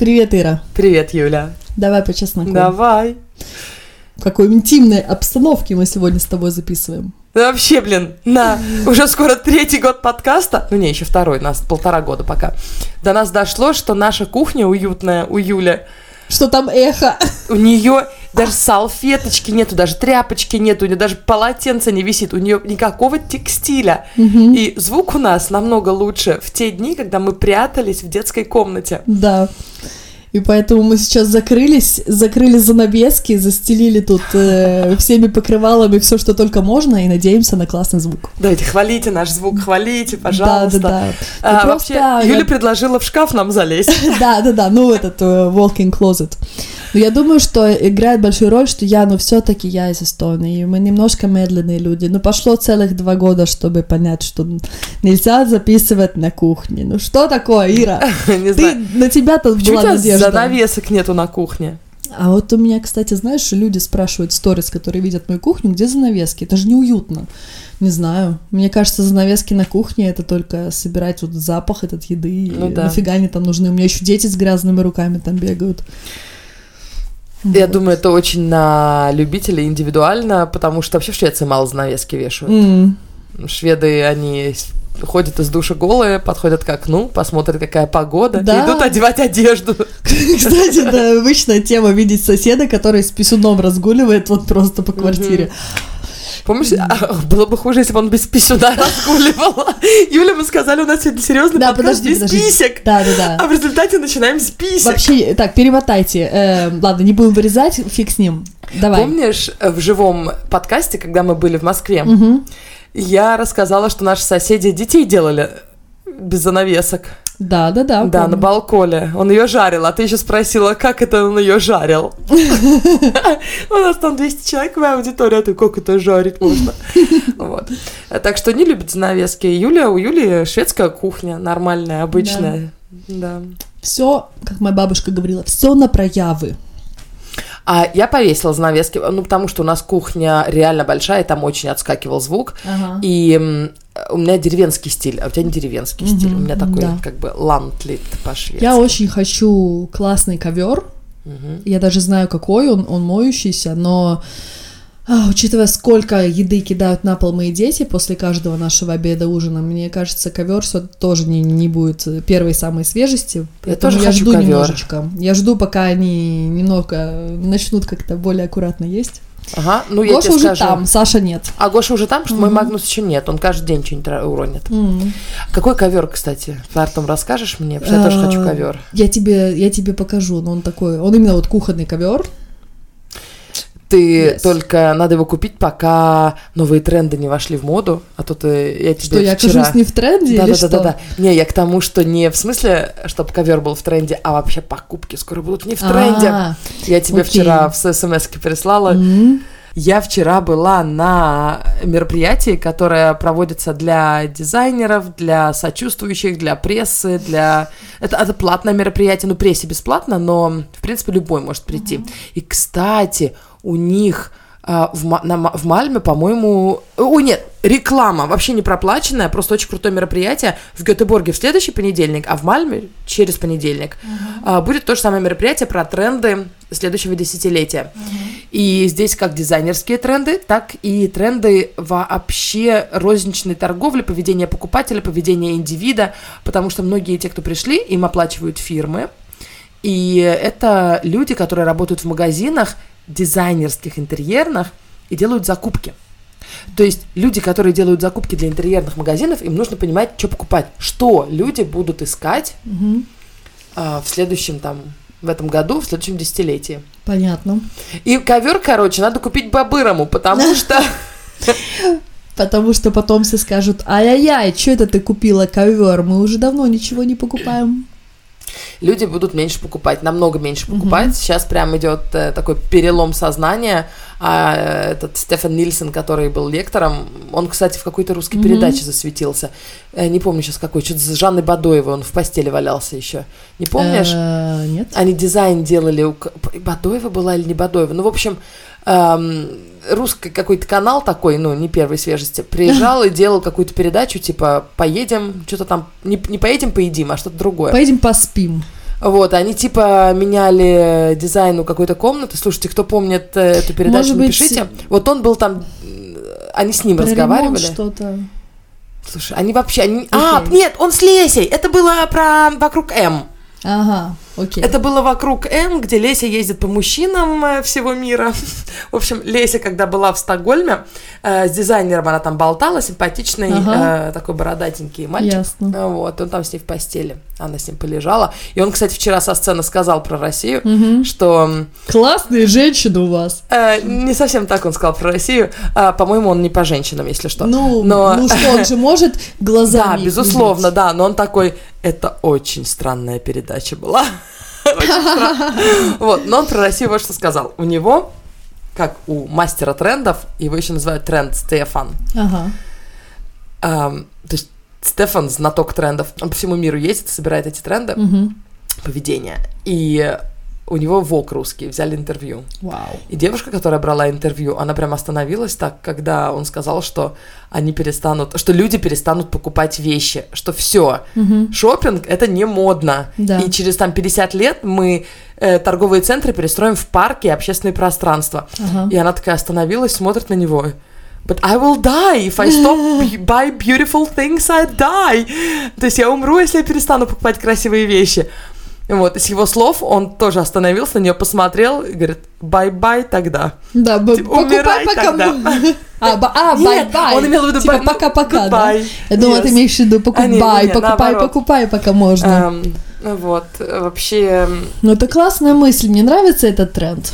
Привет, Ира. Привет, Юля. Давай по чесноку. Давай. В какой интимной обстановке мы сегодня с тобой записываем. Ну, вообще, блин, на уже скоро третий год подкаста, ну не, еще второй, нас полтора года пока, до нас дошло, что наша кухня уютная у Юли, Что там эхо? у нее даже салфеточки нету, даже тряпочки нету, у нее даже полотенца не висит, у нее никакого текстиля. И звук у нас намного лучше в те дни, когда мы прятались в детской комнате. Да. И поэтому мы сейчас закрылись, закрыли занавески, застелили тут э, всеми покрывалами все, что только можно, и надеемся на классный звук. Давайте, хвалите наш звук, хвалите, пожалуйста. Да, да, да. А, Ну, вообще, просто Юля я- предложила в шкаф нам залезть. Да, да, да, ну этот э, walk-in closet. Но я думаю, что играет большую роль, что я, ну все-таки я из Эстонии, мы немножко медленные люди. Ну пошло целых два года, чтобы понять, что нельзя записывать на кухне. Ну что такое, Ира? Не Ты, на тебя-то Почему у была тебя надежда. занавесок нету на кухне? А вот у меня, кстати, знаешь, люди спрашивают сторис, которые видят мою кухню, где занавески? Это же неуютно. Не знаю. Мне кажется, занавески на кухне это только собирать вот запах этот еды. Ну И да. Нафига они там нужны? У меня еще дети с грязными руками там бегают. Я Вот. думаю, это очень на любителей индивидуально, потому что вообще в Швеции мало занавески вешают. М. Шведы, они ходят из душа голые, подходят к окну, посмотрят, какая погода, Да. и идут одевать одежду. Кстати, да, обычная тема видеть соседа, который с писюном разгуливает вот просто по квартире. Помнишь, а, было бы хуже, если бы он без писюна разгуливал. Юля, мы сказали, у нас сегодня серьезный Да, подкаст подожди, без подожди. писек. Да, да, да. А в результате начинаем с писек. Вообще, так, перемотайте. Э, ладно, не будем вырезать, фиг с ним. Давай. Помнишь, в живом подкасте, когда мы были в Москве, я рассказала, что наши соседи детей делали без занавесок. Да, да, да. Да, помню. на балконе. Он ее жарил, а ты еще спросила, как это он ее жарил. У нас там 200 человек в аудитории, а ты как это жарить можно? Вот. Так что не любит занавески. Юля, у Юли шведская кухня, нормальная, обычная. Да. Все, как моя бабушка говорила, все на проявы. А я повесила занавески, ну, потому что у нас кухня реально большая, и там очень отскакивал звук. Ага. И у меня деревенский стиль, а у тебя не деревенский Мгм, стиль. У меня такой, да. как бы, lantligt по-шведски. Я очень хочу классный ковер. Мгм. Я даже знаю, какой он, он моющийся, но учитывая, сколько еды кидают на пол мои дети после каждого нашего обеда, ужина, мне кажется, ковер все тоже не, не будет первой самой свежести. Поэтому тоже хочу жду ковер. немножечко. Я жду, пока они немного начнут как-то более аккуратно есть. Ага, ну я Гоша тебе уже скажу. там, Саша нет. А Гоша уже там, что мой Мгм. Магнус еще нет, он каждый день что-нибудь уронит. М. Какой ковер, кстати? Потом расскажешь мне, потому что я тоже хочу А, ковер. Я тебе, я тебе покажу, но он такой, он именно вот кухонный ковер. Ты Yes. только надо его купить, пока новые тренды не вошли в моду, а то ты я тебе Что я вчера... окажусь не в тренде да, или да, что? да, да, да. Не, я к тому, что не в смысле, чтобы ковер был в тренде, а вообще покупки скоро будут не в тренде. А, Я тебе окей. вчера в смс прислала. м. Я вчера была на мероприятии, которое проводится для дизайнеров, для сочувствующих, для прессы, для... Это, это платное мероприятие, ну, прессе бесплатно, но, в принципе, любой может прийти. И, кстати, у них а, в, на в Мальме, по-моему... Ой, нет, реклама вообще не проплаченная, просто очень крутое мероприятие в Гетеборге в следующий понедельник, а в Мальме через понедельник. А, будет то же самое мероприятие про тренды следующего десятилетия. И здесь как дизайнерские тренды, так и тренды вообще розничной торговли, поведения покупателя, поведения индивида, потому что многие те, кто пришли, им оплачивают фирмы, и это люди, которые работают в магазинах дизайнерских, интерьерных и делают закупки. То есть люди, которые делают закупки для интерьерных магазинов, им нужно понимать, что покупать, что люди будут искать Мгм. а, в следующем там в этом году, в следующем десятилетии. Понятно. И ковер, короче, надо купить бабырому, потому что Потому что потом все скажут, ай-яй-яй, что это ты купила ковер? Мы уже давно ничего не покупаем. Люди будут меньше покупать, намного меньше покупать. Сейчас прям идет э, такой перелом сознания. А э, этот Стефан Нильсон, который был лектором, он, кстати, в какой-то русской Мгм. передаче засветился. Э, не помню сейчас какой, что-то с Жанной Бадоевой, он в постели валялся еще. Не помнишь? Э, Нет. Они дизайн делали у... Бадоева была или не Бадоева? Ну, в общем, эм, русский какой-то канал такой, ну, не первой свежести, приезжал и делал какую-то передачу, типа, поедем, что-то там, не, не поедем, поедим, а что-то другое. Поедем поспим. Вот, они типа меняли дизайн у какой-то комнаты. Слушайте, кто помнит э, эту передачу, Может быть, напишите. Вот он был там, э, они с ним Про разговаривали. что-то. Слушай, они вообще, они... А, Окей. нет, он с Лесей. Это было про вокруг М. Ага, окей. Это было вокруг М, где Леся ездит по мужчинам э, всего мира. В общем, Леся, когда была в Стокгольме, э, с дизайнером она там болтала, симпатичный, Ага. э, такой бородатенький мальчик. Ясно. А, Вот, он там с ней в постели. Она с ним полежала. И он, кстати, вчера со сцены сказал про Россию, Мгм. что... Классные женщины у вас. э, не совсем так он сказал про Россию. А, по-моему, он не по женщинам, если что. Ну, Но- ну что, он же может глазами Да, безусловно, видеть. да, но он такой, это очень странная передача была. Вот, но он про Россию вот что сказал. У него, как у мастера трендов, его еще называют тренд Стефан. То есть Стефан знаток трендов. Он по всему миру ездит собирает эти тренды поведения. И у него ВОК русский, взяли интервью. Вау. И девушка, которая брала интервью, она прям остановилась так, когда он сказал, что они перестанут, что люди перестанут покупать вещи, что все, Мгм. шопинг это не модно. Да. И через там 50 лет мы э, торговые центры перестроим в парки и общественные пространства. Ага. И она такая остановилась, смотрит на него. But I will die. If I stop bu- buy beautiful things, I die. То есть я умру, если я перестану покупать красивые вещи. Вот, из его слов он тоже остановился, на нее посмотрел и говорит, bye-bye тогда. Да, б- Типа, покупай пока... тогда. А, ба- а, Нет, bye-bye. он имел в виду Типа bye- пока-пока, да? Я думала, Yes. ты имеешь в виду А, покупай, не, не, покупай, наоборот. покупай, пока можно. Эм, вот, вообще, м, Ну, это классная мысль, мне нравится этот тренд.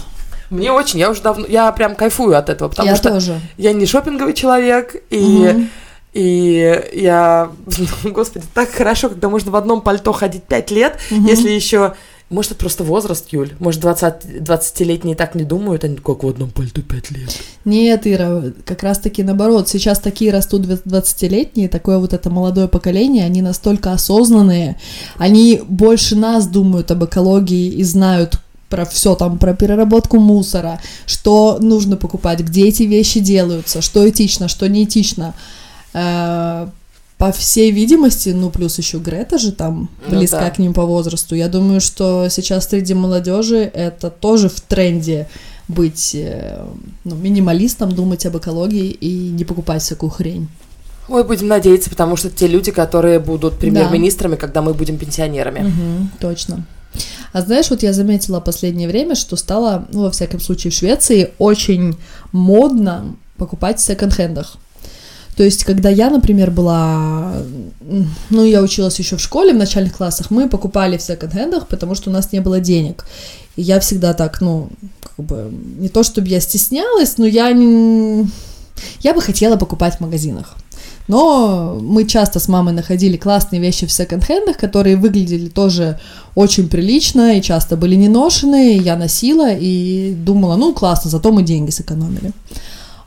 мне очень, я уже давно, я прям кайфую от этого, потому Я что тоже. я не шопинговый человек, и, Мгм. И я, ну, господи, так хорошо, когда можно в одном пальто ходить пять лет, Мгм. если еще, может, это просто возраст, Юль, может, 20, 20-летние так не думают, они как в одном пальто пять лет. Нет, Ира, как раз-таки наоборот. Сейчас такие растут 20-летние, такое вот это молодое поколение, они настолько осознанные, они больше нас думают об экологии и знают про все там, про переработку мусора, что нужно покупать, где эти вещи делаются, что этично, что не этично. Э, По всей видимости, ну плюс еще Грета же там Ну близка да. к ним по возрасту. Я думаю, что сейчас среди молодежи это тоже в тренде быть э, ну, минималистом, думать об экологии и не покупать всякую хрень. Ой, будем надеяться, потому что те люди, которые будут премьер-министрами, когда мы будем пенсионерами. Мгм, точно. А знаешь, вот я заметила последнее время, что стало, ну, во всяком случае, в Швеции очень модно покупать в секонд-хендах. То есть, когда я, например, была, ну, я училась еще в школе, в начальных классах, мы покупали в секонд-хендах, потому что у нас не было денег. И я всегда так, ну, как бы, не то чтобы я стеснялась, но я не... Я бы хотела покупать в магазинах. Но мы часто с мамой находили классные вещи в секонд-хендах, которые выглядели тоже очень прилично и часто были не ношеные. Я носила и думала, ну классно, зато мы деньги сэкономили.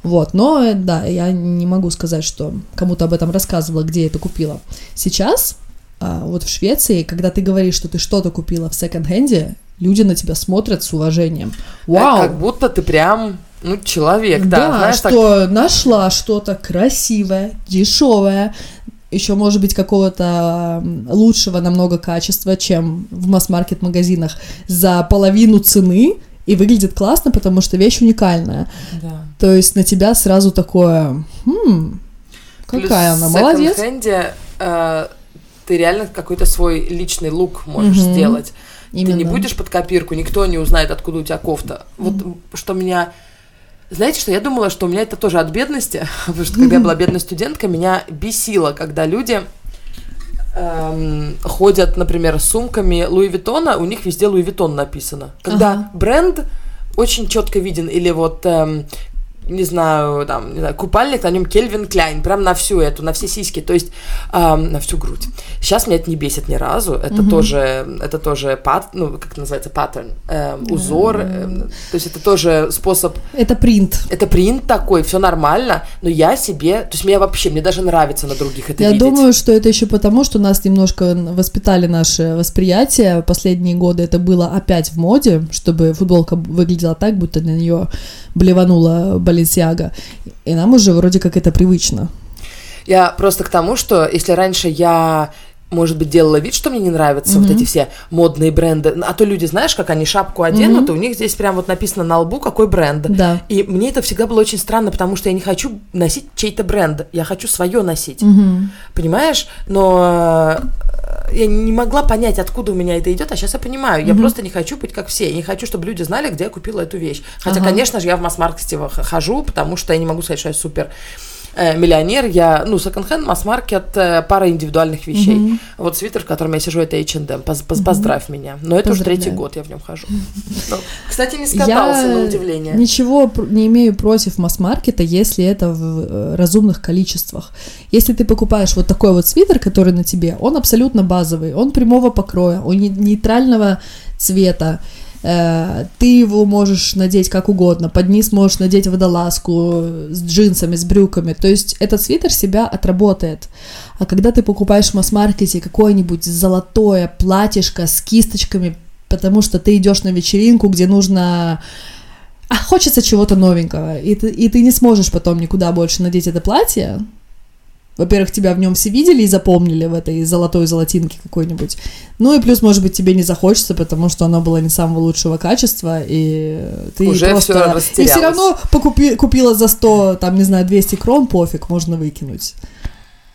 Вот, но э, да, я не могу сказать, что кому-то об этом рассказывала, где я это купила. Сейчас, а, вот в Швеции, когда ты говоришь, что ты что-то купила в секонд-хенде, люди на тебя смотрят с уважением. Вау! Э, Как будто ты прям, ну, человек, да, знаешь, так что нашла что-то красивое, дешевое, еще, может быть, какого-то лучшего намного качества, чем в масс-маркет магазинах, за половину цены, и выглядит классно, потому что вещь уникальная. Да. То есть на тебя сразу такое, «Хм, какая Плюс она, в молодец. секонд-хенде, э, ты реально какой-то свой личный лук можешь Мгм. сделать. Ты не Именно. будешь под копирку, никто не узнает, откуда у тебя кофта. Вот что меня... Знаете, что я думала, что у меня это тоже от бедности, потому что когда я была бедной студенткой, меня бесило, когда люди эм, ходят, например, с сумками Louis Vuitton а, у них везде Louis Vuitton написано. Когда Ага. бренд очень четко виден, или вот эм, не знаю, там, не знаю, купальник, на нем Кельвин Кляйн, прям на всю эту, на все сиськи, то есть эм, на всю грудь. Сейчас меня это не бесит ни разу, это Мгм. тоже, это тоже пат, ну, как это называется, паттерн, эм, узор, эм, то есть это тоже способ Это принт. это принт такой, все нормально, но я себе, то есть мне вообще, мне даже нравится на других это Я видеть. думаю, что это еще потому, что нас немножко воспитали наше восприятие. Последние годы это было опять в моде, чтобы футболка выглядела так, будто на нее блеванула Баленсиага. И нам уже вроде как это привычно. Я просто к тому, что если раньше я может быть, делала вид, что мне не нравятся вот эти все модные бренды. А то люди, знаешь, как они шапку оденут, и у них здесь прям вот написано на лбу, какой бренд. Да. И мне это всегда было очень странно, потому что я не хочу носить чей-то бренд, я хочу свое носить. Понимаешь? Но э, я не могла понять, откуда у меня это идет, а сейчас я понимаю. Я просто не хочу быть как все. Я не хочу, чтобы люди знали, где я купила эту вещь. Хотя, Ага. конечно же, я в масс-маркете хожу, потому что я не могу сказать, что я супер э, миллионер, я, ну, секонд-хенд, масс-маркет, э, пара индивидуальных вещей. Вот свитер, в котором я сижу, это H&M, Поз- поз- поздравь меня. Но это уже Поздравляю. третий год я в нем хожу. Ну, Кстати, не скатался, Я на удивление. ничего не имею против масс-маркета, если это в э, разумных количествах. Если ты покупаешь вот такой вот свитер, который на тебе, он абсолютно базовый, он прямого покроя, он не- нейтрального цвета, ты его можешь надеть как угодно, под низ можешь надеть водолазку с джинсами, с брюками, то есть этот свитер себя отработает. А когда ты покупаешь в масс-маркете какое-нибудь золотое платьишко с кисточками, потому что ты идешь на вечеринку, где нужно а хочется чего-то новенького, и ты, и ты не сможешь потом никуда больше надеть это платье. Во-первых, тебя в нем все видели и запомнили в этой золотой золотинке какой-нибудь. Ну и плюс, может быть, тебе не захочется, потому что оно было не самого лучшего качества, и ты Уже просто... всё и все равно покупи- купила за 100, там, не знаю, 200 крон, пофиг, можно выкинуть.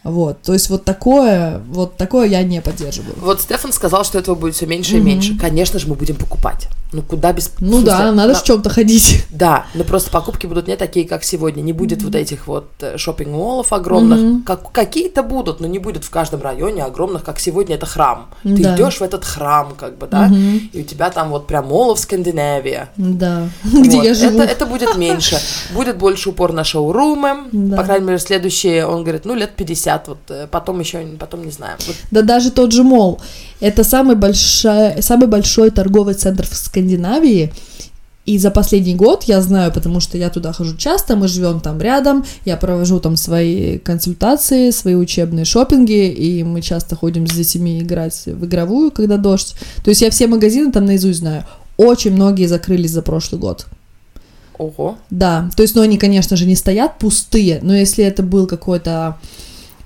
Вот, то есть вот такое, вот такое я не поддерживаю. Вот Стефан сказал, что этого будет все меньше и меньше. Конечно же, мы будем покупать. Ну куда без... Ну да, надо на- в чем-то ходить. Да, но просто покупки будут не такие, как сегодня. Не будет вот этих вот шопинг-моллов огромных. Как, какие-то будут, но не будет в каждом районе огромных, как сегодня это храм. Ты Да. идешь в этот храм, как бы, да, и у тебя там вот прям мол в Скандинавии. Да, где Вот. я живу. Это, это будет меньше. Будет больше упор на шоурумы. Да. По крайней мере, следующие, он говорит, ну, лет 50, вот э, потом еще, потом не знаю. Вот Да даже тот же мол. Это самый большой, самый большой торговый центр в Скандинавии. И за последний год я знаю, потому что я туда хожу часто, мы живем там рядом, я провожу там свои консультации, свои учебные шопинги, и мы часто ходим с детьми играть в игровую, когда дождь. То есть я все магазины там наизусть знаю. Очень многие закрылись за прошлый год. Ого. Да, то есть, ну, они, конечно же, не стоят пустые, но если это был какой-то,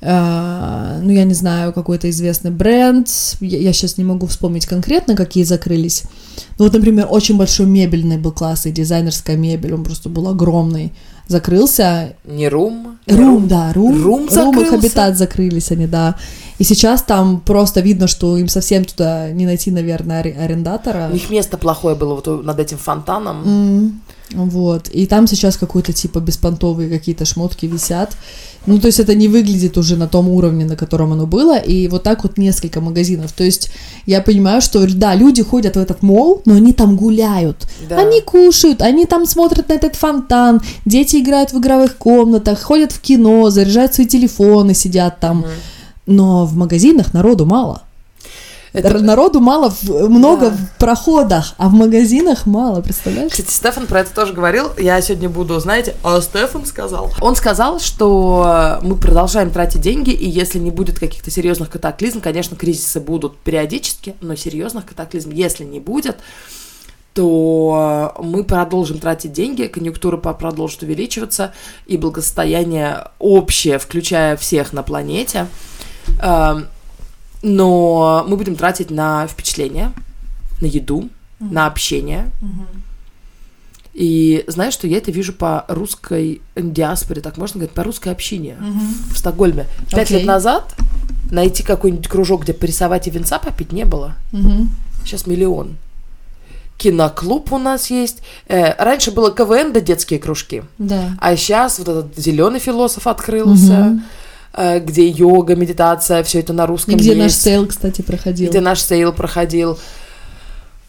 ну, я не знаю, какой-то известный бренд, я, сейчас не могу вспомнить конкретно, какие закрылись. Ну, вот, например, очень большой мебельный был классный, дизайнерская мебель, он просто был огромный, закрылся. Не рум. Рум, да, Рум. Рум и закрылся? Хабитат закрылись они, да. И сейчас там просто видно, что им совсем туда не найти, наверное, аре- арендатора. У них место плохое было вот над этим фонтаном. М, Вот. И там сейчас какой-то типа беспонтовые какие-то шмотки висят. Ну, то есть это не выглядит уже на том уровне, на котором оно было. И вот так вот несколько магазинов. То есть я понимаю, что да, люди ходят в этот мол, но они там гуляют. Да. Они кушают, они там смотрят на этот фонтан, дети играют в игровых комнатах, ходят в кино, заряжают свои телефоны, сидят там. Но в магазинах народу мало. Это- Народу мало, много Да. в проходах, а в магазинах мало, представляешь? Кстати, Стефан про это тоже говорил. Я сегодня буду, знаете, а Стефан сказал. Он сказал, что мы продолжаем тратить деньги, и если не будет каких-то серьезных катаклизм, конечно, кризисы будут периодически, но серьезных катаклизм, если не будет, то мы продолжим тратить деньги, конъюнктура по- продолжит увеличиваться, и благосостояние общее, включая всех на планете. Эм, Но мы будем тратить на впечатления, на еду, на общение. И знаешь, что я это вижу по русской диаспоре, так можно говорить, по русской общине в Стокгольме. Пять Окей. лет назад найти какой-нибудь кружок, где порисовать и венца попить, не было. Мгм. Сейчас миллион. Киноклуб у нас есть. Э, раньше было КВН да детские кружки. Да. А сейчас вот этот зеленый философ открылся, Мгм. Э, где йога, медитация, все это на русском И где наш есть. sale, кстати, проходил. где наш sale проходил.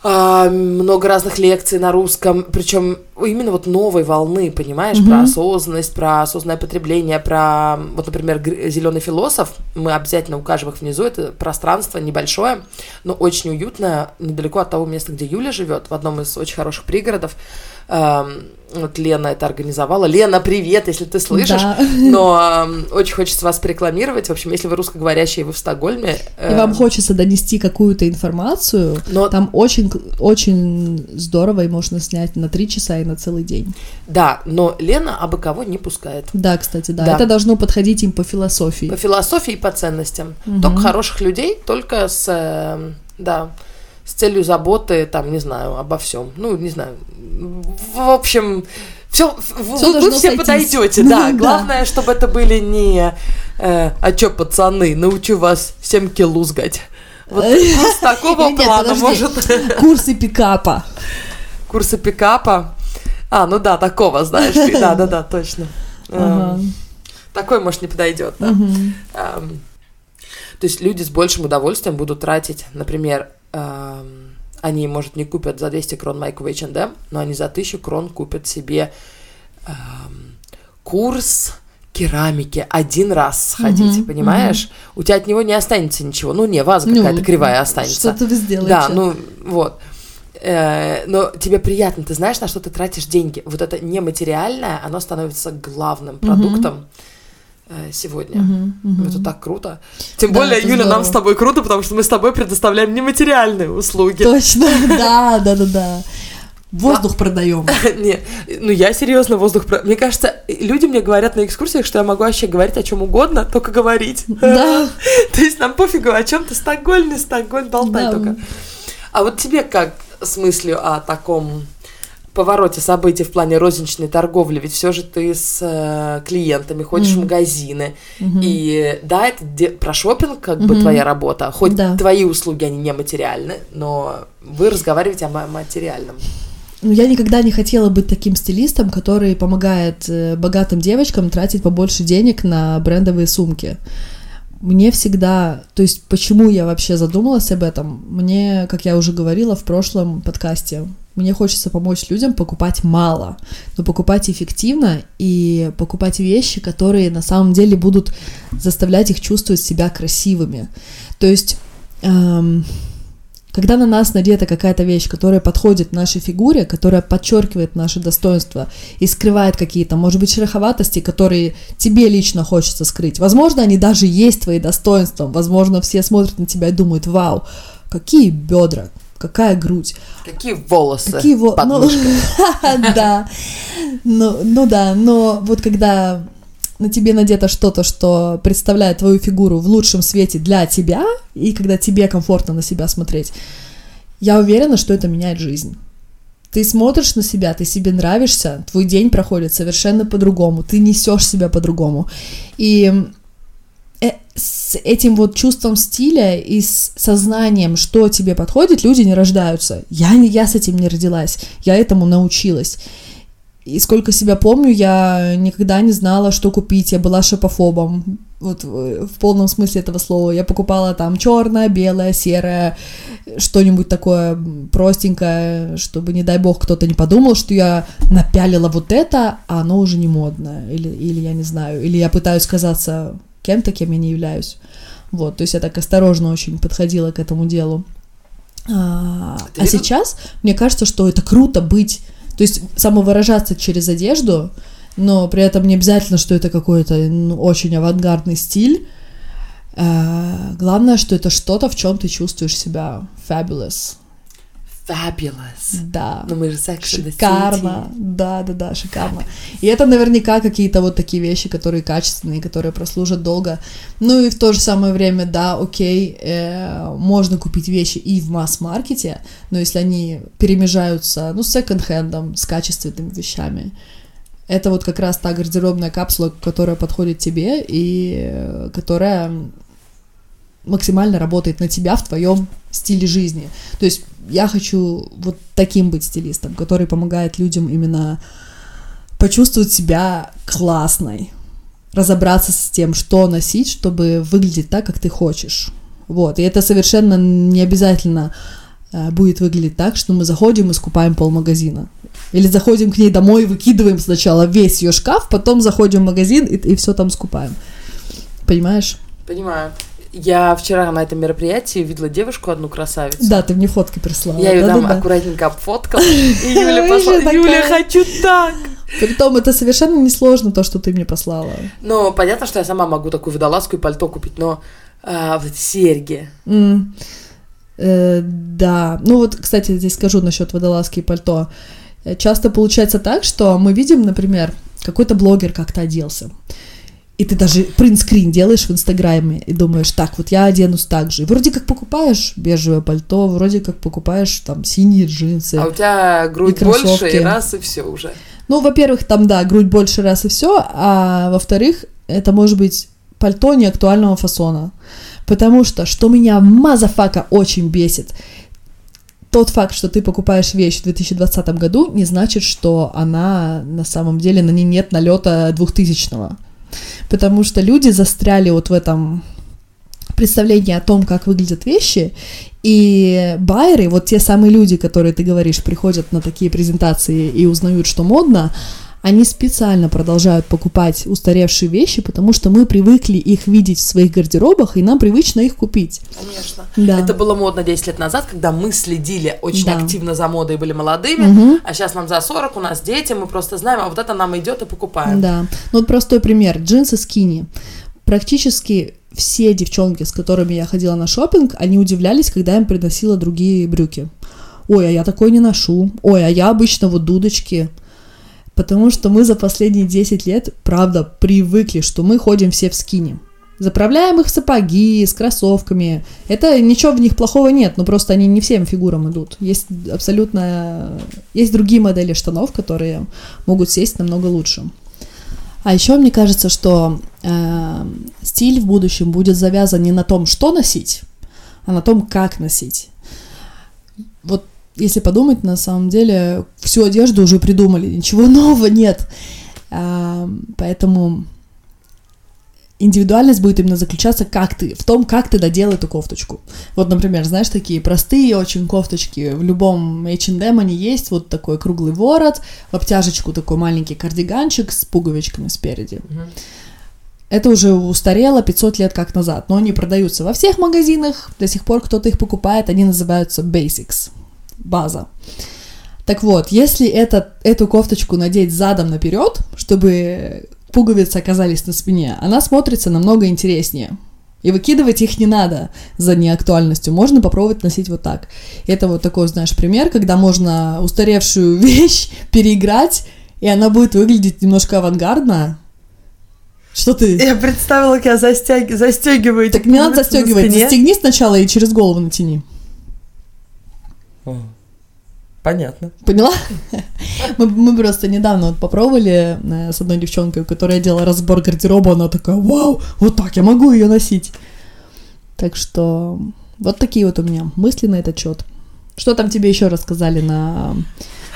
А, много разных лекций на русском, причем именно вот новой волны, понимаешь, про Мгм. осознанность, про осознанное потребление, про, вот, например, зеленый философ, мы обязательно укажем их внизу, это пространство небольшое, но очень уютное, недалеко от того места, где Юля живет, в одном из очень хороших пригородов. Эм, Вот Лена это организовала. Лена, привет, если ты слышишь. Да. Но эм, очень хочется вас порекламировать. В общем, если вы русскоговорящие, вы в Стокгольме. И вам эм, хочется донести какую-то информацию, Но там очень, очень здорово, и можно снять на три часа и на целый день. Да, но Лена абы кого не пускает. Да, кстати, да. Да. Это должно подходить им по философии. По философии и по ценностям. Мгм. Только хороших людей, только с, э, да, с целью заботы, там, не знаю, обо всем. Ну, не знаю. В общем, все, вы, Всё вы должно все сойтись. подойдете, Да, да. Главное, чтобы это были не э, а чё, пацаны, научу вас 7 кило лузгать. Вот курс такого плана может. Курсы пикапа. Курсы пикапа. А, ну да, такого, знаешь. Да, да, да, точно. Эм, Такой, может, не подойдет, да. Ам, То есть люди с большим удовольствием будут тратить, например, они, может, не купят за 200 крон майку в H&M, но они за 1000 крон купят себе ам, курс керамики один раз сходить, Мгм, понимаешь? У тебя от него не останется ничего. Ну, не, ваза Ну, какая-то кривая останется. Что-то вы сделаете. Да, ну вот. Э, Но тебе приятно, ты знаешь, на что ты тратишь деньги. Вот это нематериальное, оно становится главным продуктом э, сегодня. Мгм, мгм. Это так круто. Тем Да, более, Юля, нам здорово. с тобой круто, потому что мы с тобой предоставляем нематериальные услуги. Точно, да, да, да, да. Воздух продаем. Не, ну я серьезно воздух... про- Мне кажется, люди мне говорят на экскурсиях, что я могу вообще говорить о чем угодно, только говорить. Да. То есть нам пофигу, о чем ты Стокгольм, не Стокгольм, болтай Да. только. А вот тебе как с мыслью о таком повороте событий в плане розничной торговли? Ведь все же ты с э, клиентами ходишь в Мгм. магазины. Мгм. И да, это де- про шопинг как бы Мгм. твоя работа. Хоть Да. твои услуги, они не материальны, но вы разговариваете о ма- материальном. Ну, я никогда не хотела быть таким стилистом, который помогает э, богатым девочкам тратить побольше денег на брендовые сумки. Мне всегда, то есть почему я вообще задумалась об этом, мне, как я уже говорила в прошлом подкасте, мне хочется помочь людям покупать мало, но покупать эффективно и покупать вещи, которые на самом деле будут заставлять их чувствовать себя красивыми. То есть эм, когда на нас надета какая-то вещь, которая подходит нашей фигуре, которая подчеркивает наши достоинства и скрывает какие-то, может быть, шероховатости, которые тебе лично хочется скрыть. Возможно, они даже есть твои достоинства. Возможно, все смотрят на тебя и думают, вау, какие бедра, какая грудь, Какие волосы какие во... под ну, да, ну, ну да, но вот когда на тебе надето что-то, что представляет твою фигуру в лучшем свете для тебя, и когда тебе комфортно на себя смотреть, я уверена, что это меняет жизнь. Ты смотришь на себя, ты себе нравишься, твой день проходит совершенно по-другому, ты несешь себя по-другому. И с этим вот чувством стиля и с сознанием, что тебе подходит, люди не рождаются. Я, я с этим не родилась, я этому научилась. И сколько себя помню, я никогда не знала, что купить. Я была шопофобом. Вот э, в полном смысле этого слова. Я покупала там черное, белое, серое, что-нибудь такое простенькое, чтобы, не дай бог, кто-то не подумал, что я напялила вот это, а оно уже не модное. Или, или я не знаю. Или я пытаюсь казаться кем-то, кем я не являюсь. Вот, то есть я так осторожно очень подходила к этому делу. А, а сейчас мне кажется, что это круто быть, то есть самовыражаться через одежду, но при этом не обязательно, что это какой-то ну, очень авангардный стиль. А, главное, что это что-то, в чем ты чувствуешь себя fabulous. Fabulous. Да. Ну мы же Sex Шикарно, да, да, да, шикарно. И это наверняка какие-то вот такие вещи, которые качественные, которые прослужат долго. Ну и в то же самое время, да, окей, э, можно купить вещи и в масс-маркете, но если они перемежаются, ну, с секонд-хендом, с качественными вещами, это вот как раз та гардеробная капсула, которая подходит тебе и э, которая максимально работает на тебя в твоем стиле жизни. То есть я хочу вот таким быть стилистом, который помогает людям именно почувствовать себя классной, разобраться с тем, что носить, чтобы выглядеть так, как ты хочешь. Вот, и это совершенно не обязательно э, будет выглядеть так, что мы заходим и скупаем полмагазина. Или заходим к ней домой и выкидываем сначала весь ее шкаф, потом заходим в магазин и, и все там скупаем. Понимаешь? Понимаю. Я вчера на этом мероприятии видела девушку, одну красавицу. Да, ты мне фотки прислала. Я ее там Да-да-да. аккуратненько обфоткала, и Юля пошла. Юля, хочу так! Притом это совершенно несложно, то, что ты мне послала. Ну, понятно, что я сама могу такую водолазку и пальто купить, но а, вот серьги. Э, да, ну вот, кстати, здесь скажу насчет водолазки и пальто. э, часто получается так, что мы видим, например, какой-то блогер как-то оделся. И ты даже принтскрин делаешь в Инстаграме и думаешь, так, вот я оденусь так же. И вроде как покупаешь бежевое пальто, вроде как покупаешь там синие джинсы. А у тебя грудь И больше, и раз, и все уже. Ну, во-первых, там, да, грудь больше раз и все, а во-вторых, это может быть пальто неактуального фасона. Потому что, что меня motherfucker очень бесит, тот факт, что ты покупаешь вещь в 2020 году, не значит, что она на самом деле на ней нет налета 2000-го. Потому что люди застряли вот в этом представлении о том, как выглядят вещи, и байеры, вот те самые люди, которые, ты говоришь, приходят на такие презентации и узнают, что модно, они специально продолжают покупать устаревшие вещи, потому что мы привыкли их видеть в своих гардеробах, и нам привычно их купить. Конечно. Да. Это было модно 10 лет назад, когда мы следили очень Да. активно за модой и были молодыми, Мгм. а сейчас нам за 40, у нас дети, мы просто знаем, а вот это нам идет и покупаем. Да. Ну вот простой пример. Джинсы скини. Практически все девчонки, с которыми я ходила на шопинг, они удивлялись, когда им приносила другие брюки. Ой, а я такой не ношу. Ой, а я обычно вот дудочки. Потому что мы за последние 10 лет, правда, привыкли, что мы ходим все в скини. Заправляем их в сапоги с кроссовками. Это ничего в них плохого нет, но просто они не всем фигурам идут. Есть абсолютно... Есть другие модели штанов, которые могут сесть намного лучше. А еще мне кажется, что э, стиль в будущем будет завязан не на том, что носить, а на том, как носить. Вот если подумать, на самом деле всю одежду уже придумали, ничего нового нет. А, поэтому индивидуальность будет именно заключаться как ты, в том, как ты доделал эту кофточку. Вот, например, знаешь, такие простые очень кофточки, в любом H&M они есть, вот такой круглый ворот, в обтяжечку такой маленький кардиганчик с пуговичками спереди. Это уже устарело 500 лет как назад, но они продаются во всех магазинах, до сих пор кто-то их покупает, они называются basics, база. Так вот, если это, эту кофточку надеть задом наперед, чтобы пуговицы оказались на спине, она смотрится намного интереснее. И выкидывать их не надо за неактуальностью. Можно попробовать носить вот так. Это вот такой, знаешь, пример, когда можно устаревшую вещь переиграть, и она будет выглядеть немножко авангардно. Что ты? Я представила, как я застяг... застегиваю. Так не надо застегивать. Застегни сначала и через голову натяни. Понятно. Поняла? Мы, мы просто недавно вот попробовали э, с одной девчонкой, у которой я делала разбор гардероба, она такая, вау, вот так я могу ее носить. Так что вот такие вот у меня мысли на этот счет. Что там тебе еще рассказали на,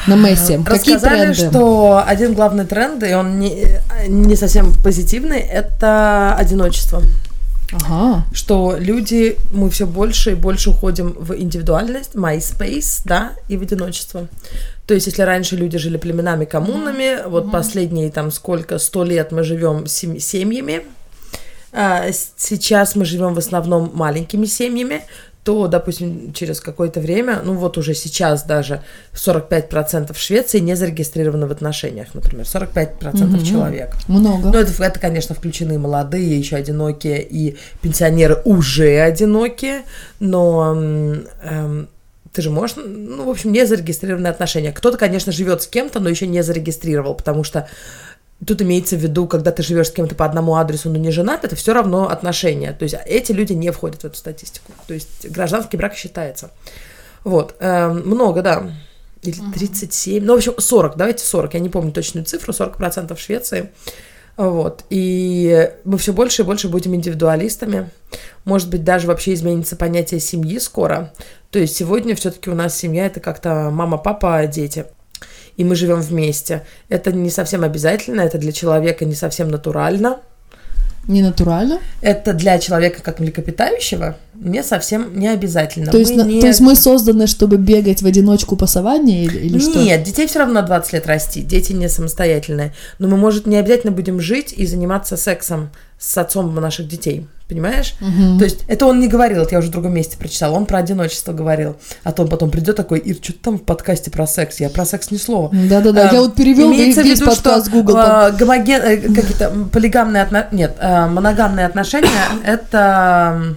на Мессе? Какие Рассказали, тренды? что один главный тренд, и он не, не совсем позитивный, это одиночество. Ага. Что люди, мы все больше и больше уходим в индивидуальность, MySpace, да, и в одиночество. То есть, если раньше люди жили племенами, коммунами, вот последние там сколько, сто лет мы живем сем- семьями, а сейчас мы живем в основном маленькими семьями, то, допустим, через какое-то время, ну вот уже сейчас даже 45% в Швеции не зарегистрированы в отношениях, например, 45% Мгм. человек. Много. Ну, это, это, конечно, включены молодые, еще одинокие, и пенсионеры уже одинокие, но эм, ты же можешь, ну, в общем, не зарегистрированные отношения. Кто-то, конечно, живет с кем-то, но еще не зарегистрировал, потому что тут имеется в виду, когда ты живешь с кем-то по одному адресу, но не женат, это все равно отношения. То есть эти люди не входят в эту статистику. То есть гражданский брак считается. Вот. эм, много, да. Или 37, ну, в общем, 40, давайте 40, я не помню точную цифру, 40% в Швеции. Вот. И мы все больше и больше будем индивидуалистами. Может быть, даже вообще изменится понятие семьи скоро. То есть сегодня все-таки у нас семья это как-то мама, папа, дети. И мы живем вместе. Это не совсем обязательно, это для человека не совсем натурально. Не натурально? Это для человека как млекопитающего не совсем не обязательно. То есть, Мы не- то есть мы созданы, чтобы бегать в одиночку по саванне или, или что? Нет, детей все равно на 20 лет расти, дети не самостоятельные. Но мы, может, не обязательно будем жить и заниматься сексом с отцом наших детей, понимаешь? Мгм. То есть это он не говорил, это я уже в другом месте прочитала, он про одиночество говорил. А то он потом придет такой, Ир, что ты там в подкасте про секс? Я про секс ни слова. Да-да-да, я Эм, вот перевел в весь виду, подкаст что, Google. э, гомоген, э, какие-то полигамные отношения, нет, э, моногамные отношения, это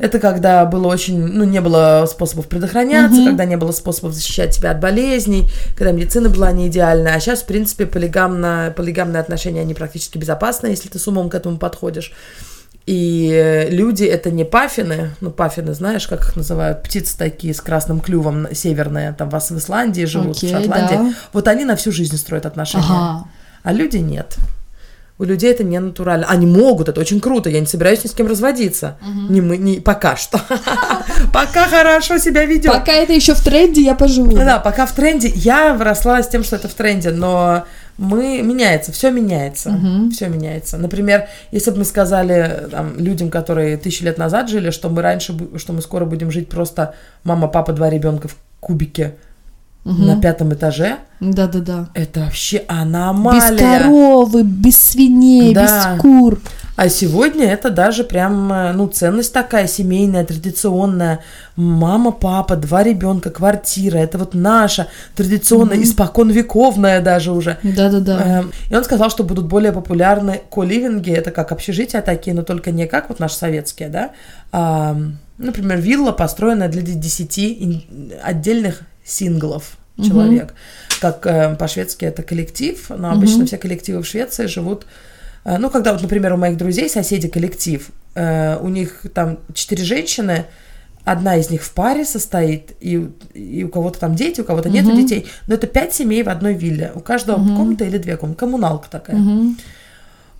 Это когда было очень, ну, не было способов предохраняться, Мгм. когда не было способов защищать себя от болезней, когда медицина была не идеальная. А сейчас, в принципе, полигамно, полигамные отношения, они практически безопасны, если ты с умом к этому подходишь. И э, люди это не паффины, ну паффины, знаешь, как их называют, птицы такие с красным клювом северные, там вас в Исландии живут, Окей, в Шотландии. да. Вот они на всю жизнь строят отношения. Ага. А люди нет. У людей это не натурально. Они могут, это очень круто. Я не собираюсь ни с кем разводиться. Не мы, не пока что. Пока хорошо себя ведет. Пока это еще в тренде, я поживу. Да, пока в тренде. Я выросла с тем, что это в тренде, но мы меняется, все меняется, все меняется. Например, если бы мы сказали там, людям, которые тысячу лет назад жили, что мы раньше, что мы скоро будем жить просто мама, папа, два ребенка в кубике на пятом этаже, Да-да-да. это вообще Без аномалия. коровы, без свиней, Да. без кур. А сегодня это даже прям, э, ну, ценность такая семейная, традиционная. Мама, папа, два ребенка, квартира. Это вот наша традиционная, испокон вековная даже уже. Да-да-да. Эм, И он сказал, что будут более популярны коливинги. Это как общежития такие, но только не как вот наши советские, да. а, например, вилла, построенная для 10 ин- отдельных синглов человек. Как э, по-шведски это коллектив, но обычно все коллективы в Швеции живут э, ну, когда вот, например, у моих друзей соседи коллектив, э, у них там четыре женщины, одна из них в паре состоит, и, и у кого-то там дети, у кого-то нету детей, но это пять семей в одной вилле, у каждого комната или две комнаты, коммуналка такая. Мгм.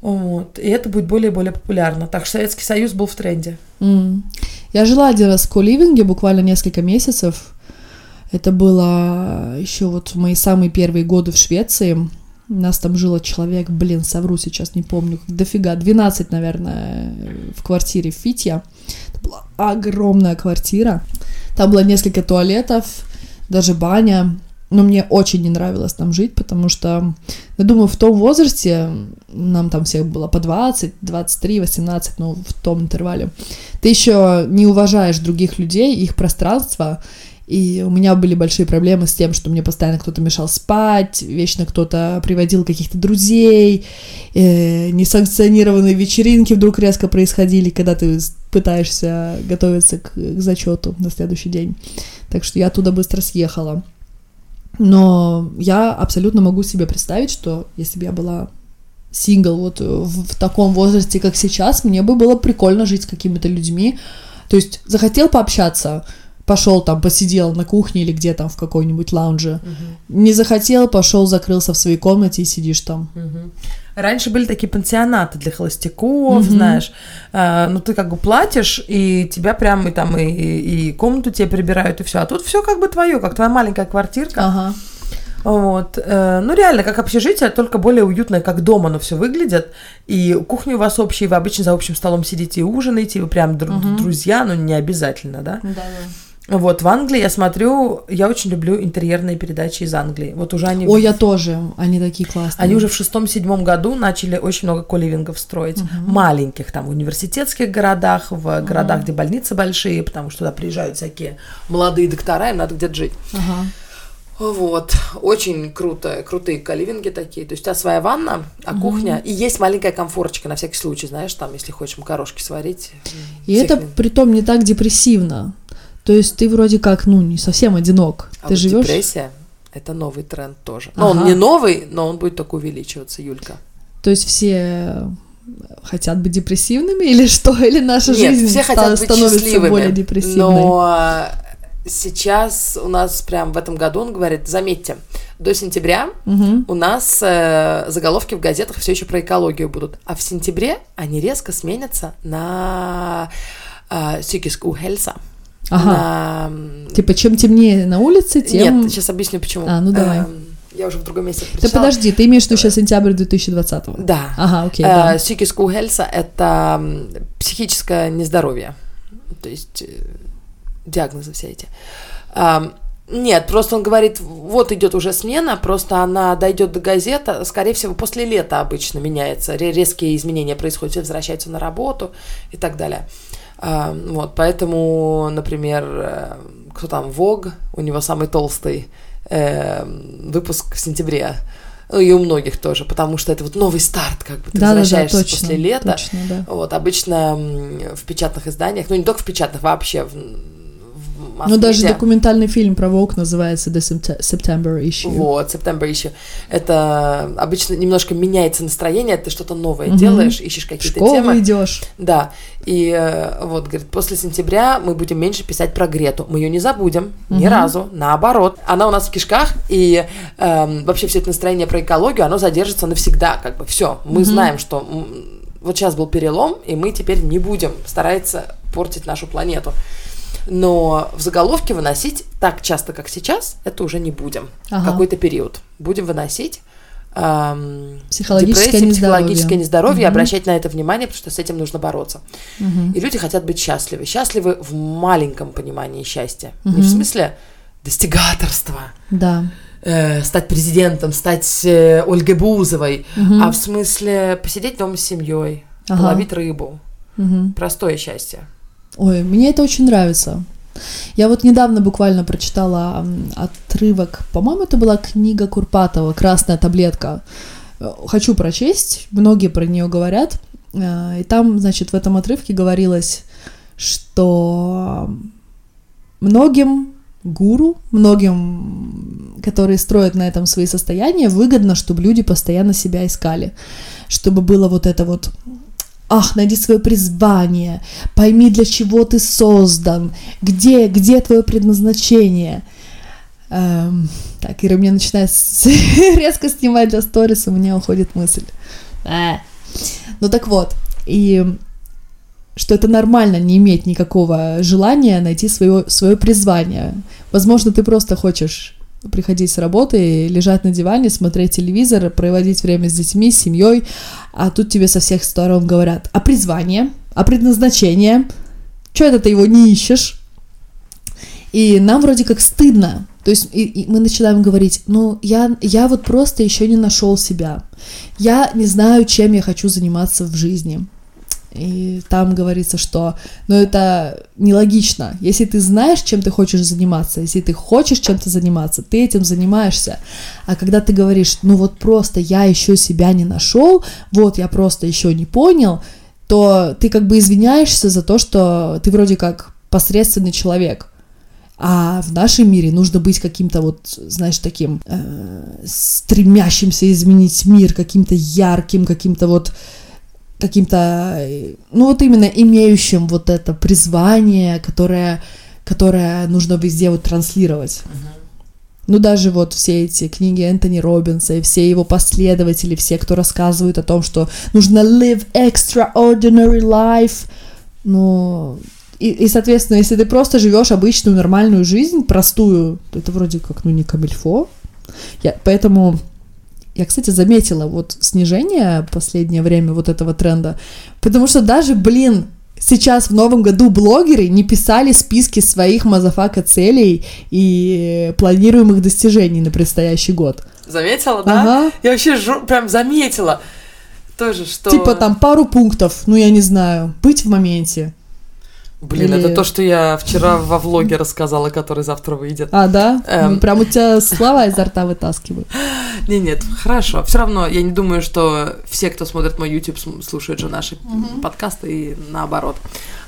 Вот, и это будет более и более популярно. Так что Советский Союз был в тренде. М. Я жила один раз в коливинге буквально несколько месяцев. Это было еще вот в мои самые первые годы в Швеции. У нас там жило человек, блин, совру сейчас, не помню, дофига, 12, наверное, в квартире в Фитья. Это была огромная квартира. Там было несколько туалетов, даже баня. Но мне очень не нравилось там жить, потому что, я думаю, в том возрасте, нам там всех было по 20, 23, 18, ну, в том интервале, ты еще не уважаешь других людей, их пространство, и у меня были большие проблемы с тем, что мне постоянно кто-то мешал спать, вечно кто-то приводил каких-то друзей, э, несанкционированные вечеринки вдруг резко происходили, когда ты пытаешься готовиться к, к зачету на следующий день. Так что я оттуда быстро съехала. Но я абсолютно могу себе представить, что если бы я была сингл вот в, в таком возрасте, как сейчас, мне бы было прикольно жить с какими-то людьми. То есть захотел пообщаться, пошел там, посидел на кухне или где там в какой-нибудь лаунже. Не захотел, пошел, закрылся в своей комнате и сидишь там. Раньше были такие пансионаты для холостяков, Мгм. знаешь. А, ну, ты как бы платишь, и тебя прям и там и, и- комнату тебе прибирают, и все. А тут все как бы твое, как твоя маленькая квартирка. Ага. Вот. э, Ну, реально, как общежитие, только более уютное, как дома оно все выглядит. И кухня у вас общая, и вы обычно за общим столом сидите и ужинаете, и вы прям дру- друзья, но не обязательно, да? Вот, в Англии, я смотрю, я очень люблю интерьерные передачи из Англии. Вот уже они... Ой, я тоже. Они такие классные. Они уже в шестом-седьмом году начали очень много коливингов строить. Маленьких, там, в университетских городах, в городах, где больницы большие, потому что туда приезжают всякие молодые доктора, им надо где-то жить. Ага. Вот, очень круто, крутые каливинги такие. То есть у тебя своя ванна, а кухня, и есть маленькая комфорочка на всякий случай, знаешь, там, если хочешь макарошки сварить. И это вин. притом не так депрессивно. То есть ты вроде как, ну, не совсем одинок. А ты вот живешь. депрессия – это новый тренд тоже. Но Ага. он не новый, но он будет только увеличиваться, Юлька. То есть все хотят быть депрессивными или что? Или наша Нет, жизнь все хотят быть становится счастливыми, более депрессивной? но сейчас у нас прям в этом году, он говорит, заметьте, до сентября Мгм. у нас э, заголовки в газетах все еще про экологию будут, а в сентябре они резко сменятся на э, psykisk uhälsa. Ага. На, Типа, чем темнее на улице, тем... Нет, сейчас объясню почему. А, ну давай. Эм, я уже в другом месте Ты подожди, ты имеешь в виду сейчас сентябрь 2020 Да. Ага, окей, Э, да. uhälsa – это психическое нездоровье. То есть э, диагнозы все эти. Ам, Нет, просто он говорит, вот идет уже смена, просто она дойдет до газета, скорее всего, после лета обычно меняется, ре- резкие изменения происходят, все возвращаются на работу и так далее. А, Вот, поэтому, например, э, кто там, Vogue, у него самый толстый э, выпуск в сентябре. и у многих тоже, потому что это вот новый старт, как бы ты Да, да, да, возвращаешься точно, после лета. точно, да. Вот, обычно в печатных изданиях, ну не только в печатных, вообще в, в Ну, даже масс-медиа. документальный фильм про Vogue называется The Sept- September Issue. Вот, September issue. Это обычно немножко меняется настроение, ты что-то новое Мгм. делаешь, ищешь какие-то школу темы. идешь. Да, и э, вот, говорит, после сентября мы будем меньше писать про Грету. Мы ее не забудем ни Мгм. разу, наоборот. Она у нас в кишках, и эм, вообще все это настроение про экологию, оно задержится навсегда, как бы все. Мы Мгм. знаем, что вот сейчас был перелом, и мы теперь не будем стараться портить нашу планету. Но в заголовке выносить так часто, как сейчас, это уже не будем. Ага. Какой-то период. Будем выносить эм, Психологическое депрессию, нездоровье. психологическое нездоровье, Мгм. обращать на это внимание, потому что с этим нужно бороться. Мгм. И люди хотят быть счастливы. Счастливы в маленьком понимании счастья. Не Мгм. в смысле достигаторства, Да. э, стать президентом, стать э, Ольгой Бузовой, Мгм. а в смысле посидеть дома с семьей, Ага. половить рыбу. Мгм. Простое счастье. Ой, мне это очень нравится. Я вот недавно буквально прочитала отрывок, по-моему, это была книга Курпатова «Красная таблетка». Э, Хочу прочесть, многие про нее говорят. Э, И там, значит, в этом отрывке говорилось, что многим гуру, многим, которые строят на этом свои состояния, выгодно, чтобы люди постоянно себя искали, чтобы было вот это вот Ах, найди свое призвание, пойми, для чего ты создан, где, где твое предназначение. Эм, так, Ира мне начинает резко снимать для сторис, у меня уходит мысль. А. Ну так вот, и что это нормально не иметь никакого желания найти свое, свое призвание. Возможно, ты просто хочешь приходить с работы, лежать на диване, смотреть телевизор, проводить время с детьми, с семьей, а тут тебе со всех сторон говорят, а призвание, а предназначение, что это ты его не ищешь? И нам вроде как стыдно. То есть и, и мы начинаем говорить, ну, я, я вот просто еще не нашел себя. Я не знаю, чем я хочу заниматься в жизни. И там говорится, что, ну, это нелогично. Если ты знаешь, чем ты хочешь заниматься, если ты хочешь чем-то заниматься, ты этим занимаешься. А когда ты говоришь, ну, вот просто я еще себя не нашел, вот я просто еще не понял, то ты как бы извиняешься за то, что ты вроде как посредственный человек. А в нашем мире нужно быть каким-то вот, знаешь, таким э, стремящимся изменить мир, каким-то ярким, каким-то вот каким-то, ну вот именно имеющим вот это призвание, которое, которое нужно везде вот транслировать. Ну, даже вот все эти книги Энтони Робинса и все его последователи, все, кто рассказывают о том, что нужно live extraordinary life, ну, и, и, соответственно, если ты просто живешь обычную нормальную жизнь, простую, то это вроде как, ну, не камильфо. Я, поэтому я, кстати, заметила вот снижение последнее время вот этого тренда, потому что даже, блин, сейчас в новом году блогеры не писали списки своих motherfucker целей и планируемых достижений на предстоящий год. Заметила, да? Ага. Я вообще жу- прям заметила. Тоже, что... Типа там пару пунктов, ну я не знаю, быть в моменте. Блин, Или- это то, что я вчера во влоге рассказала, который завтра выйдет. А, да? Эм. Ну, Прям у тебя слова изо рта вытаскивают. Не, нет, хорошо. Все равно я не думаю, что все, кто смотрит мой YouTube, слушают же наши подкасты и наоборот.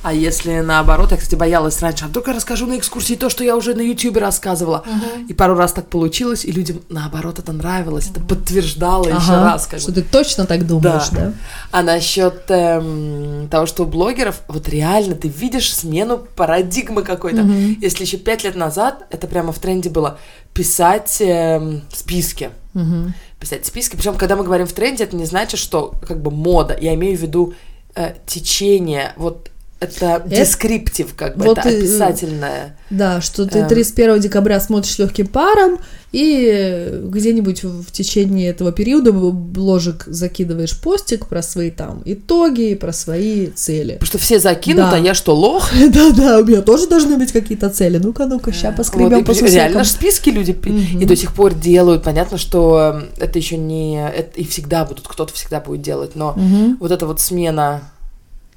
А если наоборот, я, кстати, боялась раньше, а вдруг я расскажу на экскурсии то, что я уже на YouTube рассказывала. И пару раз так получилось, и людям наоборот это нравилось, это подтверждало еще Ага, раз. Как что бы. ты точно так думаешь, Да. да? А насчет эм, того, что у блогеров, вот реально ты видишь смену парадигмы какой-то. Мгм. Если еще пять лет назад это прямо в тренде было писать эм, списки. Мгм. Писать списки. Причем, когда мы говорим в тренде, это не значит, что как бы мода. Я имею в виду э, течение. Вот это дескриптив, как бы, вот это и- описательное. Да, что ты Эм. 31 декабря смотришь легким паром, и где-нибудь в течение этого периода ложек закидываешь постик про свои там итоги, про свои цели. Потому что все закинут, Да. а я что, лох? Да-да, у меня тоже должны быть какие-то цели. Ну-ка, ну-ка, Вот, поскребем и по реально сусекам. ж списки люди и до сих пор делают. Понятно, что эм, это еще не... это и всегда будут, кто-то всегда будет делать, но вот эта вот смена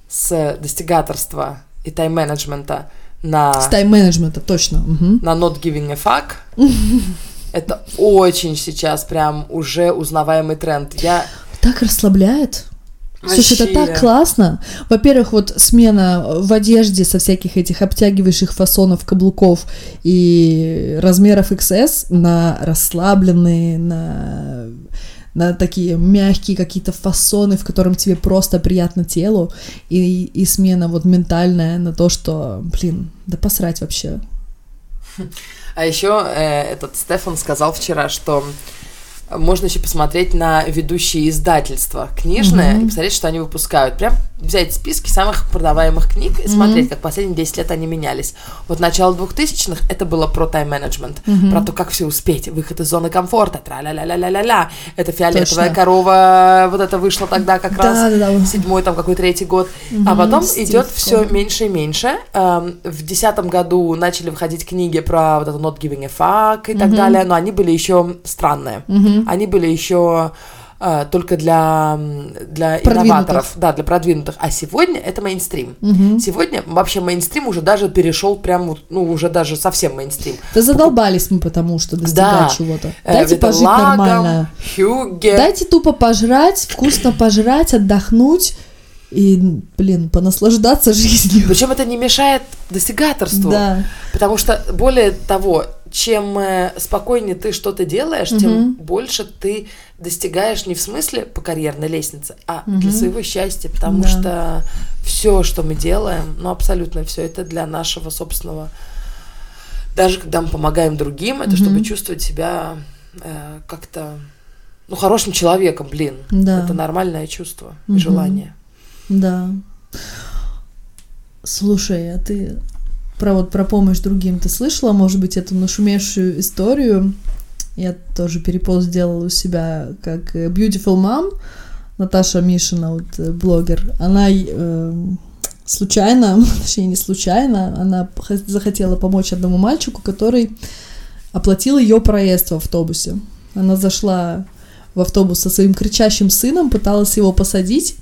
с достигаторства и тайм-менеджмента на, С тайм-менеджмента, точно. Мгм. на not giving a fuck, Это очень сейчас прям уже узнаваемый тренд. Я Так расслабляет. Слушай, это Вообще. так классно. Во-первых, вот смена в одежде со всяких этих обтягивающих фасонов каблуков и размеров XS на расслабленные, на, на такие мягкие какие-то фасоны, в котором тебе просто приятно телу, и, и смена вот ментальная на то, что, блин, да посрать вообще. А еще э, этот Стефан сказал вчера, что можно еще посмотреть на ведущие издательства книжные Мгм. и посмотреть, что они выпускают. Прям взять списки самых продаваемых книг и смотреть, как последние 10 лет они менялись. Вот начало 2000-х это было про тайм-менеджмент, про то, как все успеть, выход из зоны комфорта, тра-ля-ля-ля-ля-ля-ля. Это фиолетовая Точно. корова, вот это вышло тогда как раз седьмой там какой третий год, а Мгм, потом Стив идет все меньше и меньше. Эм, В десятом году начали выходить книги про вот это not giving a fuck и так Мгм. далее, но они были еще странные. Мгм. Они были еще э, только для, для инноваторов, да, для продвинутых. А сегодня это мейнстрим. Мгм. Сегодня вообще мейнстрим уже даже перешел прям, ну, уже даже совсем мейнстрим. Да задолбались мы потому, что достигать Да. чего-то. Э, Дайте пожить Лагом, нормально. Хюгге. Дайте тупо пожрать, вкусно пожрать, отдохнуть и, блин, понаслаждаться жизнью. Причем это не мешает достигаторству. Да. Потому что, более того, чем э, спокойнее ты что-то делаешь, тем Мгм. больше ты достигаешь не в смысле по карьерной лестнице, а Мгм. для своего счастья. Потому Да. что все, что мы делаем, ну абсолютно все это для нашего собственного. Даже когда мы помогаем другим, это Мгм. чтобы чувствовать себя э, как-то ну хорошим человеком, блин. Да. Это нормальное чувство и Мгм. желание. Да. Слушай, а ты про вот про помощь другим ты слышала, может быть, эту нашумевшую историю? Я тоже перепост сделала у себя как э, Beautiful Mom, Наташа Мишина, вот э, блогер. Она э, случайно, точнее не случайно, она захотела помочь одному мальчику, который оплатил ее проезд в автобусе. Она зашла в автобус со своим кричащим сыном, пыталась его посадить,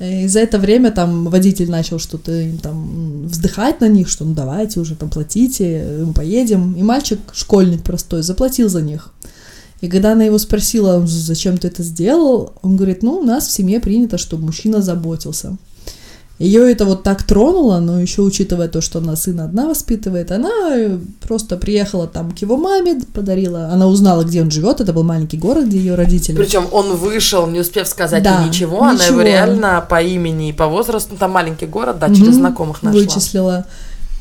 и за это время там водитель начал что-то там вздыхать на них, что ну давайте уже там платите, мы поедем. И мальчик, школьник простой, заплатил за них. И когда она его спросила, зачем ты это сделал, он говорит, ну, у нас в семье принято, чтобы мужчина заботился. Ее это вот так тронуло, но еще учитывая то, что она сына одна воспитывает, она э, просто приехала там к его маме, подарила, она узнала, где он живет, это был маленький город, где ее родители. Причем он вышел, не успев сказать Да, ей ничего, она его ничего. реально по имени и по возрасту, там маленький город, да, через Мгм. знакомых нашла. Вычислила.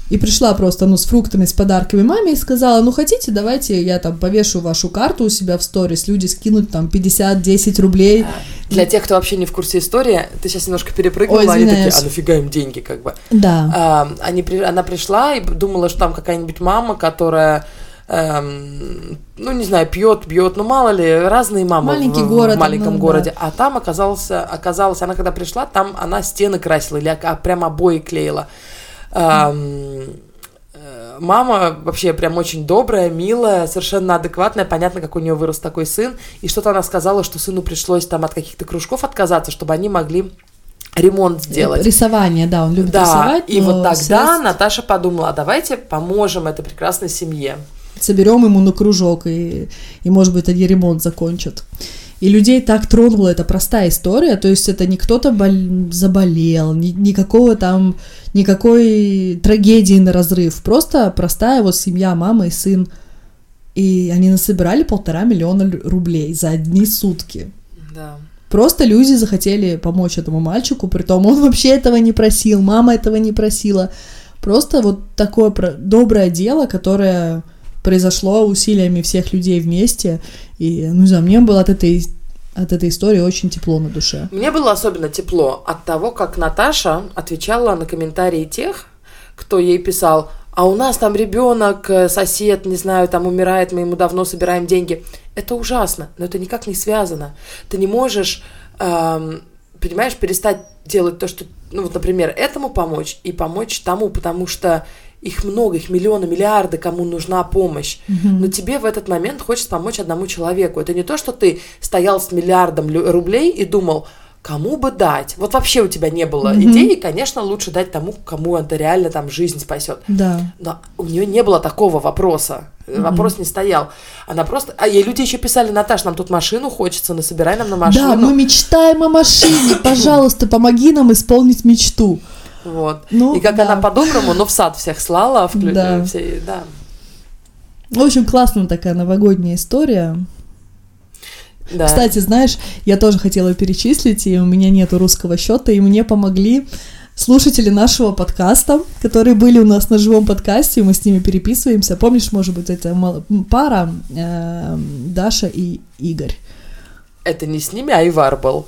И пришла просто, ну, с фруктами, с подарками маме и сказала, ну, хотите, давайте я там повешу вашу карту у себя в сторис, люди скинут там 50-10 рублей. Для тех, кто вообще не в курсе истории, ты сейчас немножко перепрыгнула, Ой, они такие, а нафига им деньги, как бы. Да. А, они, она пришла и думала, что там какая-нибудь мама, которая, эм, ну, не знаю, пьет, бьет, ну, мало ли, разные мамы Маленький в, в город, маленьком ну, да. городе. А там оказался, оказалось, она когда пришла, там она стены красила или а, прям обои клеила. Э, Мама вообще прям очень добрая, милая, совершенно адекватная, понятно, как у нее вырос такой сын. И что-то она сказала, что сыну пришлось там от каких-то кружков отказаться, чтобы они могли ремонт сделать. Рисование, да, он любит Да, рисовать. и вот тогда средств Наташа подумала, а давайте поможем этой прекрасной семье. соберем ему на кружок, и, и, может быть, они ремонт закончат. И людей так тронула эта простая история, то есть это не кто-то бол- заболел, ни- никакого там, никакой трагедии на разрыв, просто простая вот семья, мама и сын. И они насобирали полтора миллиона рублей за одни сутки. Да. Просто люди захотели помочь этому мальчику, притом он вообще этого не просил, мама этого не просила. Просто вот такое доброе дело, которое произошло усилиями всех людей вместе. И, ну не знаю, мне было от этой, от этой истории очень тепло на душе. Мне было особенно тепло от того, как Наташа отвечала на комментарии тех, кто ей писал, а у нас там ребенок, э, сосед, не знаю, там умирает, мы ему давно собираем деньги. Это ужасно, но это никак не связано. Ты не можешь, эм, понимаешь, перестать делать то, что, ну вот, например, этому помочь и помочь тому, потому что их много, их миллионы, миллиарды, кому нужна помощь. Но тебе в этот момент хочется помочь одному человеку. Это не то, что ты стоял с миллиардом рублей и думал, кому бы дать. Вот вообще у тебя не было Мгм. идеи, конечно, лучше дать тому, кому это реально там жизнь спасет. Да. Но у нее не было такого вопроса. Э, Вопрос не стоял. Она просто... А ей люди еще писали, Наташ, нам тут машину хочется, насобирай нам на машину. Да, мы мечтаем о машине. Пожалуйста, помоги нам исполнить мечту. Вот. Ну, И как да. она по-доброму, но в сад всех слала. Вклю... Да. э, все- да. В общем, классная такая новогодняя история. Да. Кстати, знаешь, я тоже хотела перечислить, и у меня нету русского счета, и мне помогли слушатели нашего подкаста, которые были у нас на живом подкасте, и мы с ними переписываемся. Помнишь, может быть, это пара э, Даша и Игорь. Это не с ними, а Ивар был.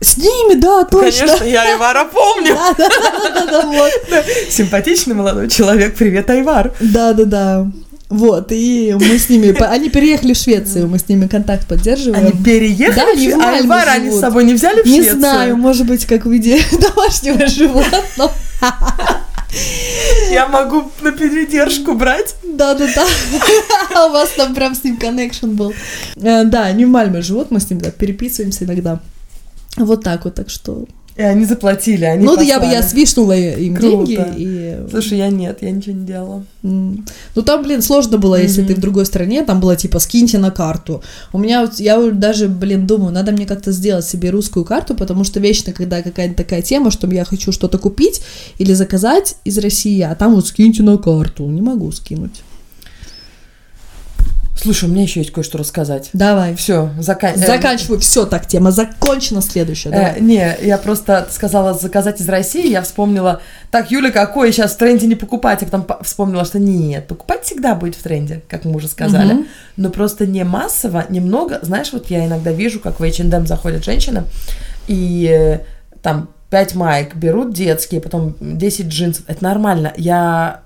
С ними, да, точно. Конечно, я Ивара помню. Да, да, да, да, вот. Симпатичный молодой человек. Привет, Айвар. Да, да, да. Вот, и мы с ними, они переехали в Швецию, мы с ними контакт поддерживаем. Они переехали? Да, они в Мальме Айвара они с собой не взяли в Не Швецию? знаю, может быть, как в виде домашнего животного. Я могу на передержку брать. Да-да-да. У вас там прям с ним коннекшн был. Э, Да, они в Мальме живут, мы с ним переписываемся иногда. Вот так вот, так что... И они заплатили, они ну, да я, послали. я свишнула им Круто. деньги, и... Слушай, я нет, я ничего не делала. м, Ну, там, блин, сложно было, если Мгм. ты в другой стране, там было типа, скиньте на карту. У меня, вот- я даже, блин, думаю, надо мне как-то сделать себе русскую карту, потому что вечно, когда какая-то такая тема, что я хочу что-то купить или заказать из России, а там вот скиньте на карту. Не могу скинуть. Слушай, у меня еще есть кое-что рассказать. Давай. Все, заканчивай. Заканчиваю. Все, так, тема закончена. Следующая. Э, Давай. не, я просто сказала заказать из России, я вспомнила, так, Юля, какой сейчас в тренде не покупать, а потом по- вспомнила, что нет, покупать всегда будет в тренде, как мы уже сказали, Мгм. но просто не массово, немного, знаешь, вот я иногда вижу, как в H&M заходят женщины, и э, там 5 майк берут детские, потом 10 джинсов, это нормально, я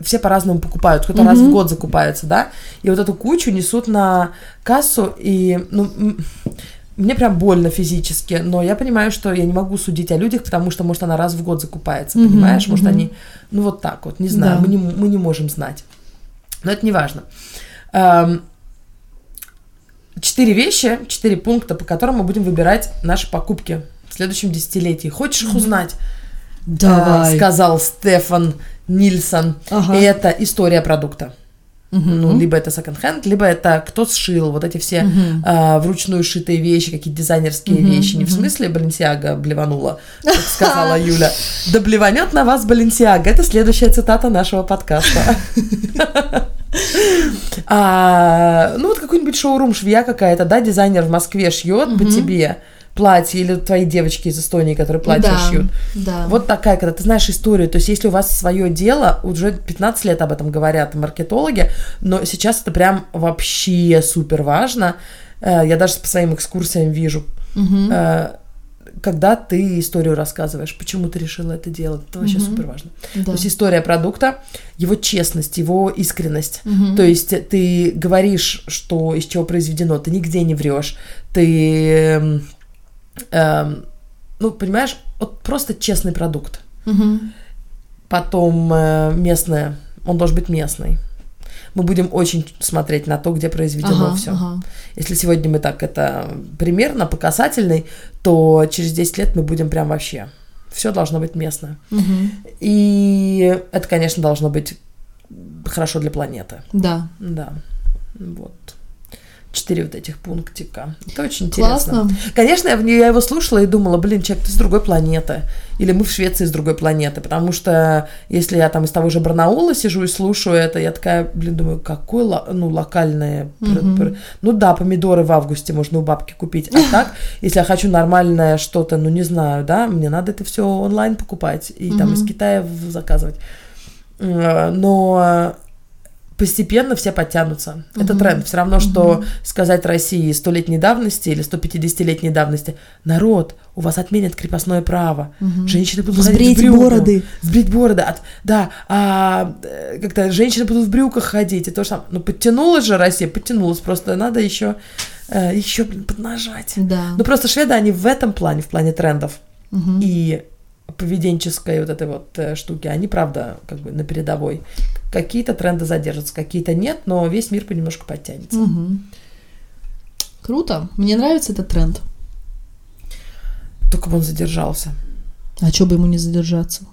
все по-разному покупают, кто-то раз в год закупается, да, и вот эту кучу несут на кассу, и, ну, мне прям больно физически, но я понимаю, что я не могу судить о людях, потому что, может, она раз в год закупается, Мгм, понимаешь? Может, мгм. они, ну, вот так вот, не знаю, Да. мы, не, мы не можем знать. Но это не важно. Эм, Четыре вещи, четыре пункта, по которым мы будем выбирать наши покупки в следующем десятилетии. Хочешь их узнать? Давай. Э, сказал Стефан Нильсон. Ага. И это история продукта. Мгм. Ну, либо это секонд-хенд, либо это кто сшил, вот эти все Мгм. а, вручную шитые вещи, какие-то дизайнерские Мгм, вещи. Не в мгм. смысле Баленсиага блеванула, как сказала Юля. Да блеванет на вас Баленсиага. Это следующая цитата нашего подкаста. А, ну, вот какой-нибудь шоурум швея какая-то, да, дизайнер в Москве шьет по тебе платье, или твои девочки из Эстонии, которые платья да, шьют. Да. Вот такая, когда ты знаешь историю, то есть если у вас свое дело, уже 15 лет об этом говорят маркетологи, но сейчас это прям вообще супер важно. Э, Я даже по своим экскурсиям вижу, э, когда ты историю рассказываешь, почему ты решила это делать, это вообще Мгм. супер важно. Да. То есть история продукта, его честность, его искренность. Мгм. То есть ты говоришь, что из чего произведено, ты нигде не врешь, ты, эм, ну, понимаешь, вот просто честный продукт. Мгм. Потом э, местное, он должен быть местный. Мы будем очень смотреть на то, где произведено Ага, все. ага. Если сегодня мы так это примерно по касательной, то через 10 лет мы будем прям вообще. Все должно быть местное. Мгм. И это, конечно, должно быть хорошо для планеты. Да. Да. Вот. Четыре вот этих пунктика. Это очень интересно. Классно. Конечно, я, я его слушала и думала, блин, человек, ты с другой планеты. Или мы в Швеции с другой планеты. Потому что если я там из того же Барнаула сижу и слушаю это, я такая, блин, думаю, какое ло- ну, Мгм. пр- Ну да, помидоры в августе можно у бабки купить. А так, если я хочу нормальное что-то, ну не знаю, да, мне надо это все онлайн покупать и там из. Китая заказывать. Э, Но постепенно все подтянутся. Это Мгм. тренд. Все равно, что Мгм. сказать России столетней давности или 150-летней давности, народ, у вас отменят крепостное право. Мгм. Женщины будут ходить в брюках. бороды. Сбрить бороды. От- да, а э, как-то женщины будут в брюках ходить. И то же самое. Ну, подтянулась же Россия, подтянулась. Просто надо еще, э, еще блин, поднажать. Да. Ну, просто шведы, они в этом плане, в плане трендов Мгм. и поведенческой вот этой вот э, штуки, они, правда, как бы на передовой. Какие-то тренды задержатся, какие-то нет, но весь мир понемножку подтянется. Мгм. Круто. Мне нравится этот тренд. Только бы он задержался. А что бы ему не задержаться?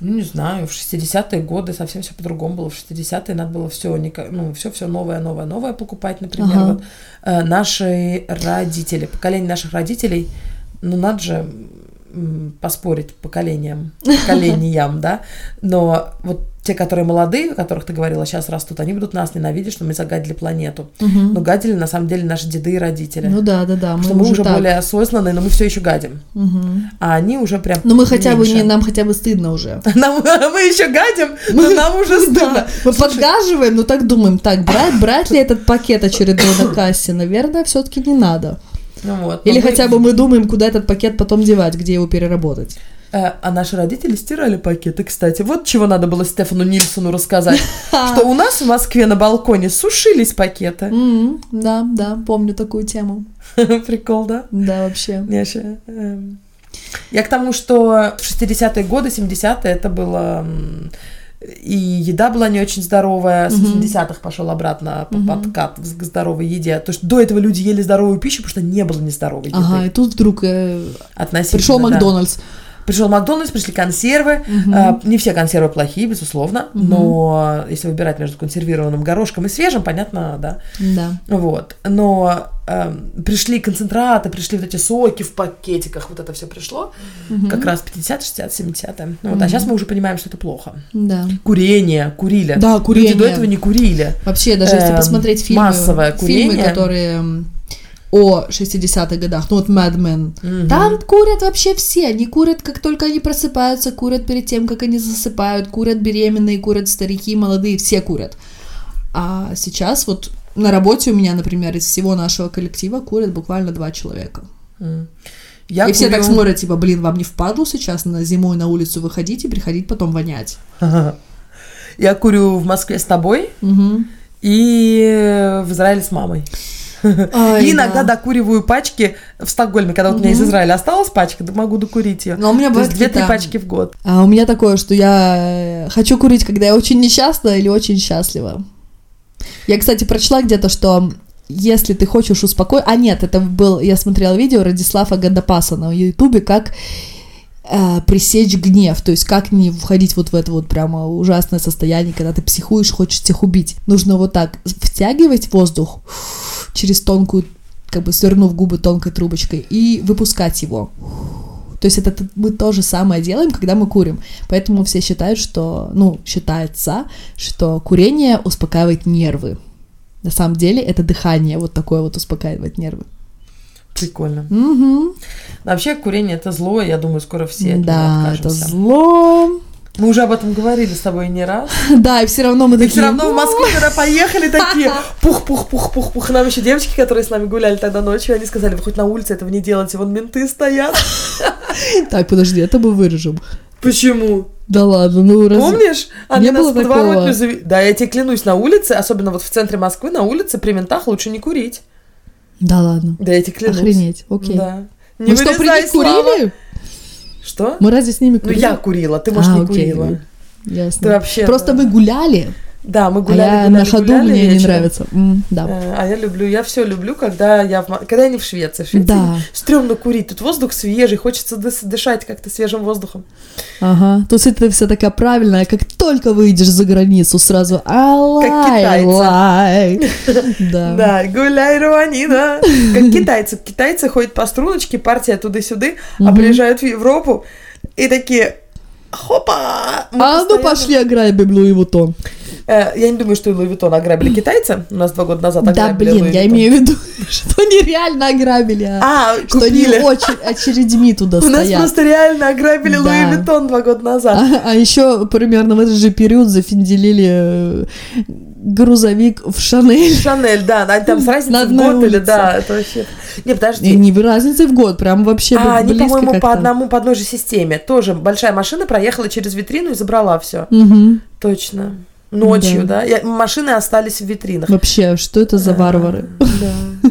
Ну, не знаю, в 60-е годы совсем все по-другому было. В 60-е надо было все, ну, все, все новое, новое, новое покупать, например. Ага. Вот, э, наши родители, поколение наших родителей, ну, надо же поспорить поколениям, поколениям, да, но вот те, которые молодые, о которых ты говорила, сейчас растут, они будут нас ненавидеть, что мы загадили планету. Мгм. Но гадили на самом деле наши деды и родители. Ну да, да, да. что мы уже так. более осознанные, но мы все еще гадим. Мгм. А они уже прям. Ну мы хотя бы не, нам хотя бы стыдно уже. Нам- мы еще гадим, но нам уже стыдно. Да, мы подгаживаем, но так думаем, так, брать, брать ли этот пакет очередной на кассе? Наверное, все-таки не надо. Ну вот. Или Но мы- хотя бы мы думаем, куда этот пакет потом девать, где его переработать. Э, А наши родители стирали пакеты, кстати. Вот чего надо было Стефану Нильсону рассказать. Что у нас в Москве на балконе сушились пакеты. Да, да, помню такую тему. Прикол, да? Да, вообще. Я эм, Я к тому, что в 60-е годы, 70-е это было... И еда была не очень здоровая. С Мгм. 80-х пошел обратно подкат к здоровой еде. То есть до этого люди ели здоровую пищу, потому что не было нездоровой еды. Ага, и тут вдруг э, пришел да. Пришел Макдональдс, пришли консервы. А, Не все консервы плохие, безусловно, Мгм. но если выбирать между консервированным горошком и свежим, понятно, да. Да. Вот. Но эм, пришли концентраты, пришли вот эти соки в пакетиках, вот это все пришло, Мгм. как раз 50, 60, 70 ну, вот, А Мгм. сейчас мы уже понимаем, что это плохо. Да. Курение, курили. Да, курение. Люди до этого не курили. Вообще, даже если Эм, посмотреть фильмы, массовое фильмы, курение. которые м, о 60-х годах, ну вот Mad Men, Мгм. там курят вообще все. Они курят, как только они просыпаются, курят перед тем, как они засыпают, курят беременные, курят старики, молодые, все курят. А сейчас вот на работе у меня, например, из всего нашего коллектива курят буквально два человека. Я и все так курю- смотрят, типа, блин, вам не впадлу сейчас на зимой на улицу выходить и приходить потом вонять. Я курю в Москве с тобой Мгм. и в Израиле с мамой. Ай, и иногда да. докуриваю пачки в Стокгольме, когда вот у меня из. Израиля осталась пачка, да могу докурить ее. Но у меня бывает две-три пачки в год. А у меня такое, что я э, хочу курить, когда я очень несчастна или очень счастлива. Я, кстати, прочла где-то, что если ты хочешь успокоить... А нет, это был... Я смотрела видео Радислава Гандапаса на ютубе, как э, пресечь гнев, то есть как не входить вот в это вот прямо ужасное состояние, когда ты психуешь, хочешь всех убить. Нужно вот так втягивать воздух через тонкую, как бы свернув губы тонкой трубочкой и выпускать его. То есть это мы то же самое делаем, когда мы курим. Поэтому все считают, что, ну, считается, что курение успокаивает нервы. На самом деле это дыхание вот такое вот успокаивает нервы. Прикольно. Мгм. Вообще, курение это зло, и я думаю, скоро все от него Да, это откажемся. зло. Мы уже об этом говорили с тобой не раз. Да, и все равно мы И такие... все равно в Москву, когда поехали, такие пух-пух-пух-пух-пух. Нам еще девочки, которые с нами гуляли тогда ночью, они сказали, вы хоть на улице этого не делайте, вон менты стоят. Так, подожди, это мы вырежем. Почему? Да ладно, ну раз... Помнишь? Они Не нас было подворотню такого. Да, я тебе клянусь, на улице, особенно вот в центре Москвы, на улице при ментах лучше не курить. Да ладно. Да, я тебе клянусь. Охренеть, окей. Да. Не Мы что, при них Слава. курили? Что? Мы разве с ними Ну, курили? я курила, ты, может, А, не окей. курила. Ясно. Ты вообще... Просто мы гуляли, Да, мы а гуляли, я гуляли, на ходу гуляли мне не вечером. нравится. М, Да. Э, А я люблю, я все люблю, когда я в, когда я не в Швеции. В Швеции Да. стрёмно курить, тут воздух свежий, хочется дышать как-то свежим воздухом. Ага. Тут это вся такая правильная, как только выйдешь за границу, сразу алай, китайцы. лай. Да. Да, гуляй, Руанина. Как китайцы. Китайцы ходят по струночке, партия туда-сюда, а Мгм. приезжают в Европу и такие... Хопа! А ну пошли ограбим Луи Вутон. Э, я не думаю, что Луи Виттон ограбили китайцы. У нас два года назад Да, ограбили блин, Луи я имею в виду, что нереально ограбили, а А, что не купили. очень очередьми туда У нас стоят. просто реально ограбили Да. Луи Виттон два года назад. А, а еще примерно в этот же период зафинделили э, грузовик в Шанель. Шанель, да, они там с разницей в год или да, это вообще... Не, подожди. не в разнице в год, прям вообще А, они, по-моему, по одному, по одной же системе. Тоже большая машина проехала через витрину и забрала все. Мгм. Точно. Ночью, да. Я- машины остались в витринах. Вообще, что это за варвары? Да.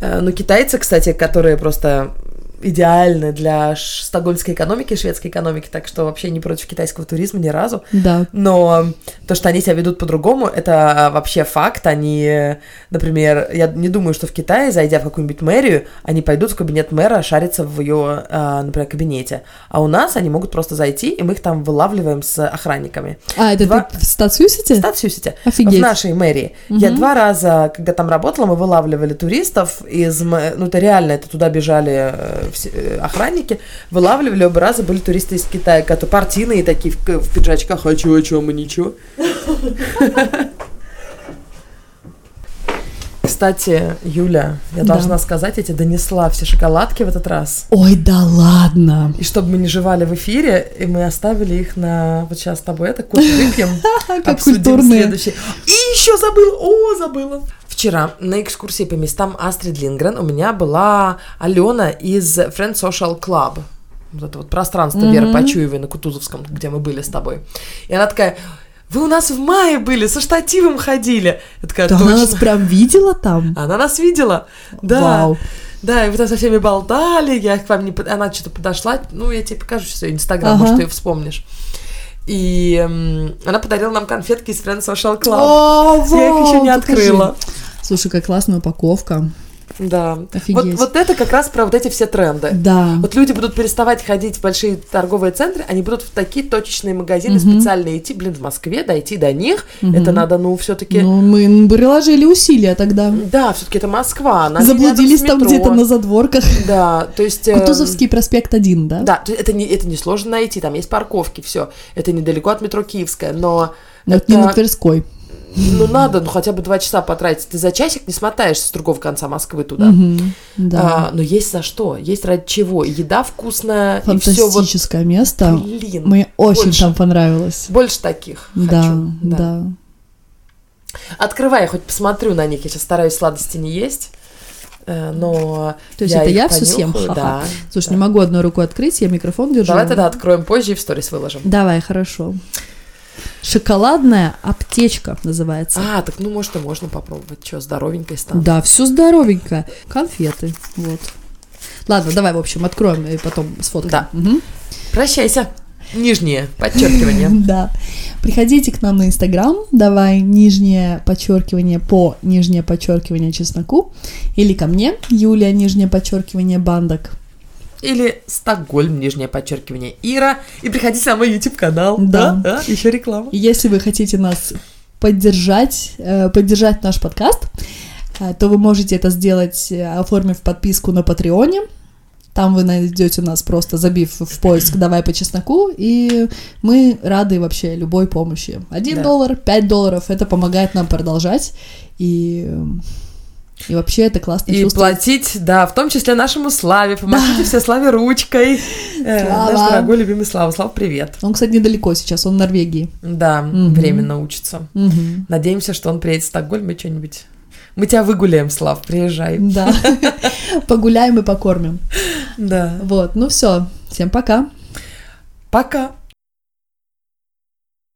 Э, Ну, китайцы, кстати, которые просто идеальны для стокгольмской экономики, шведской экономики, так что вообще не против китайского туризма ни разу. Да. Но то, что они себя ведут по-другому, это вообще факт. Они, например, я не думаю, что в Китае, зайдя в какую-нибудь мэрию, они пойдут в кабинет мэра шариться в ее, а, например, кабинете. А у нас они могут просто зайти, и мы их там вылавливаем с охранниками. А, это Два- ты в Статсюсите? В Статсюсите. Офигеть. В нашей мэрии. Я два раза, когда там работала, мы вылавливали туристов из... Ну, это реально, это туда бежали э, охранники, вылавливали, оба раза были туристы из Китая, которые партийные такие, в, в пиджачках, а чё, а чё, мы ничего. Кстати, Юля, я Да. должна сказать, я тебе донесла все шоколадки в этот раз. Ой, да ладно. И чтобы мы не жевали в эфире, и мы оставили их на... Вот сейчас с тобой это кофе выпьем. Как культурные. следующий. И еще забыла, о, забыла. Вчера на экскурсии по местам Астрид Лингрен у меня была Алена из Friend Social Club. Вот это вот пространство Веры Почуевой на Кутузовском, где мы были с тобой. И она такая, вы у нас в мае были, со штативом ходили. Я такая, Да она нас прям видела там? Она нас видела. Да. Вау. Да, и вы там со всеми болтали, я к вам не... Она что-то подошла, ну, я тебе покажу сейчас ее инстаграм, Ага. может, ты ее вспомнишь. И м, она подарила нам конфетки из Friend Social Club. О, Я их еще не открыла. Слушай, какая классная упаковка. Да. Вот, Офигеть. вот это как раз про вот эти все тренды. Да. Вот люди будут переставать ходить в большие торговые центры, они будут в такие точечные магазины Мгм. специально идти. Блин, в Москве дойти до них, Мгм. это надо, ну, все-таки. Ну, мы приложили усилия тогда. Да, все-таки это Москва. она Заблудились там где-то на задворках. Да, то есть. эм, Кутузовский проспект 1, да? Да, это не, это не сложно найти, там есть парковки, все. Это недалеко от метро Киевская, но Но это не на Тверской. Ну надо, ну хотя бы два часа потратить. Ты за часик не смотаешься с другого конца Москвы туда. Мгм, Да. А, но есть за что, есть ради чего. Еда вкусная, и все вот. Фантастическое место. Блин, Мне очень больше. там понравилось. Больше таких Да, хочу. да. Открывай, я хоть посмотрю на них. Я сейчас стараюсь сладости не есть. э, Но То есть я это я всё съем? Ха-ха. Да. Слушай, да. не могу одной рукой открыть, я микрофон держу. Давай тогда откроем позже и в сторис выложим. Давай, хорошо. Шоколадная аптечка называется. А, так ну может и можно попробовать. Что, здоровенькой стану. Да, все здоровенько. Конфеты. Вот. Ладно, давай, в общем, откроем и потом сфоткаем. Да. Мгм. Прощайся. Нижнее подчеркивание. Да. Приходите к нам на Инстаграм, давай нижнее подчеркивание по нижнее подчеркивание чесноку, или ко мне, Юлия, нижнее подчеркивание бандок. Или Стокгольм, нижнее подчеркивание Ира. И приходите на мой YouTube канал. Да. Да, еще реклама. Если вы хотите нас поддержать, э, поддержать наш подкаст, э, то вы можете это сделать, э, оформив подписку на Патреоне. Там вы найдете нас просто забив в поиск «Давай по чесноку», и мы рады вообще любой помощи. Один Да. доллар, пять долларов, это помогает нам продолжать, и, и вообще это классно И чувствовать. платить, да, в том числе нашему Славе. Помогите все Славе ручкой. Э, Слава. Наш дорогой любимый Слава. Слава, привет. Он, кстати, недалеко сейчас, он в Норвегии. Да, Мгм. временно учится. Мгм. Надеемся, что он приедет в Стокгольм и что-нибудь... Мы тебя выгуляем, Слав, приезжай. Да. Погуляем и покормим. Да. Вот, ну все, всем пока. Пока.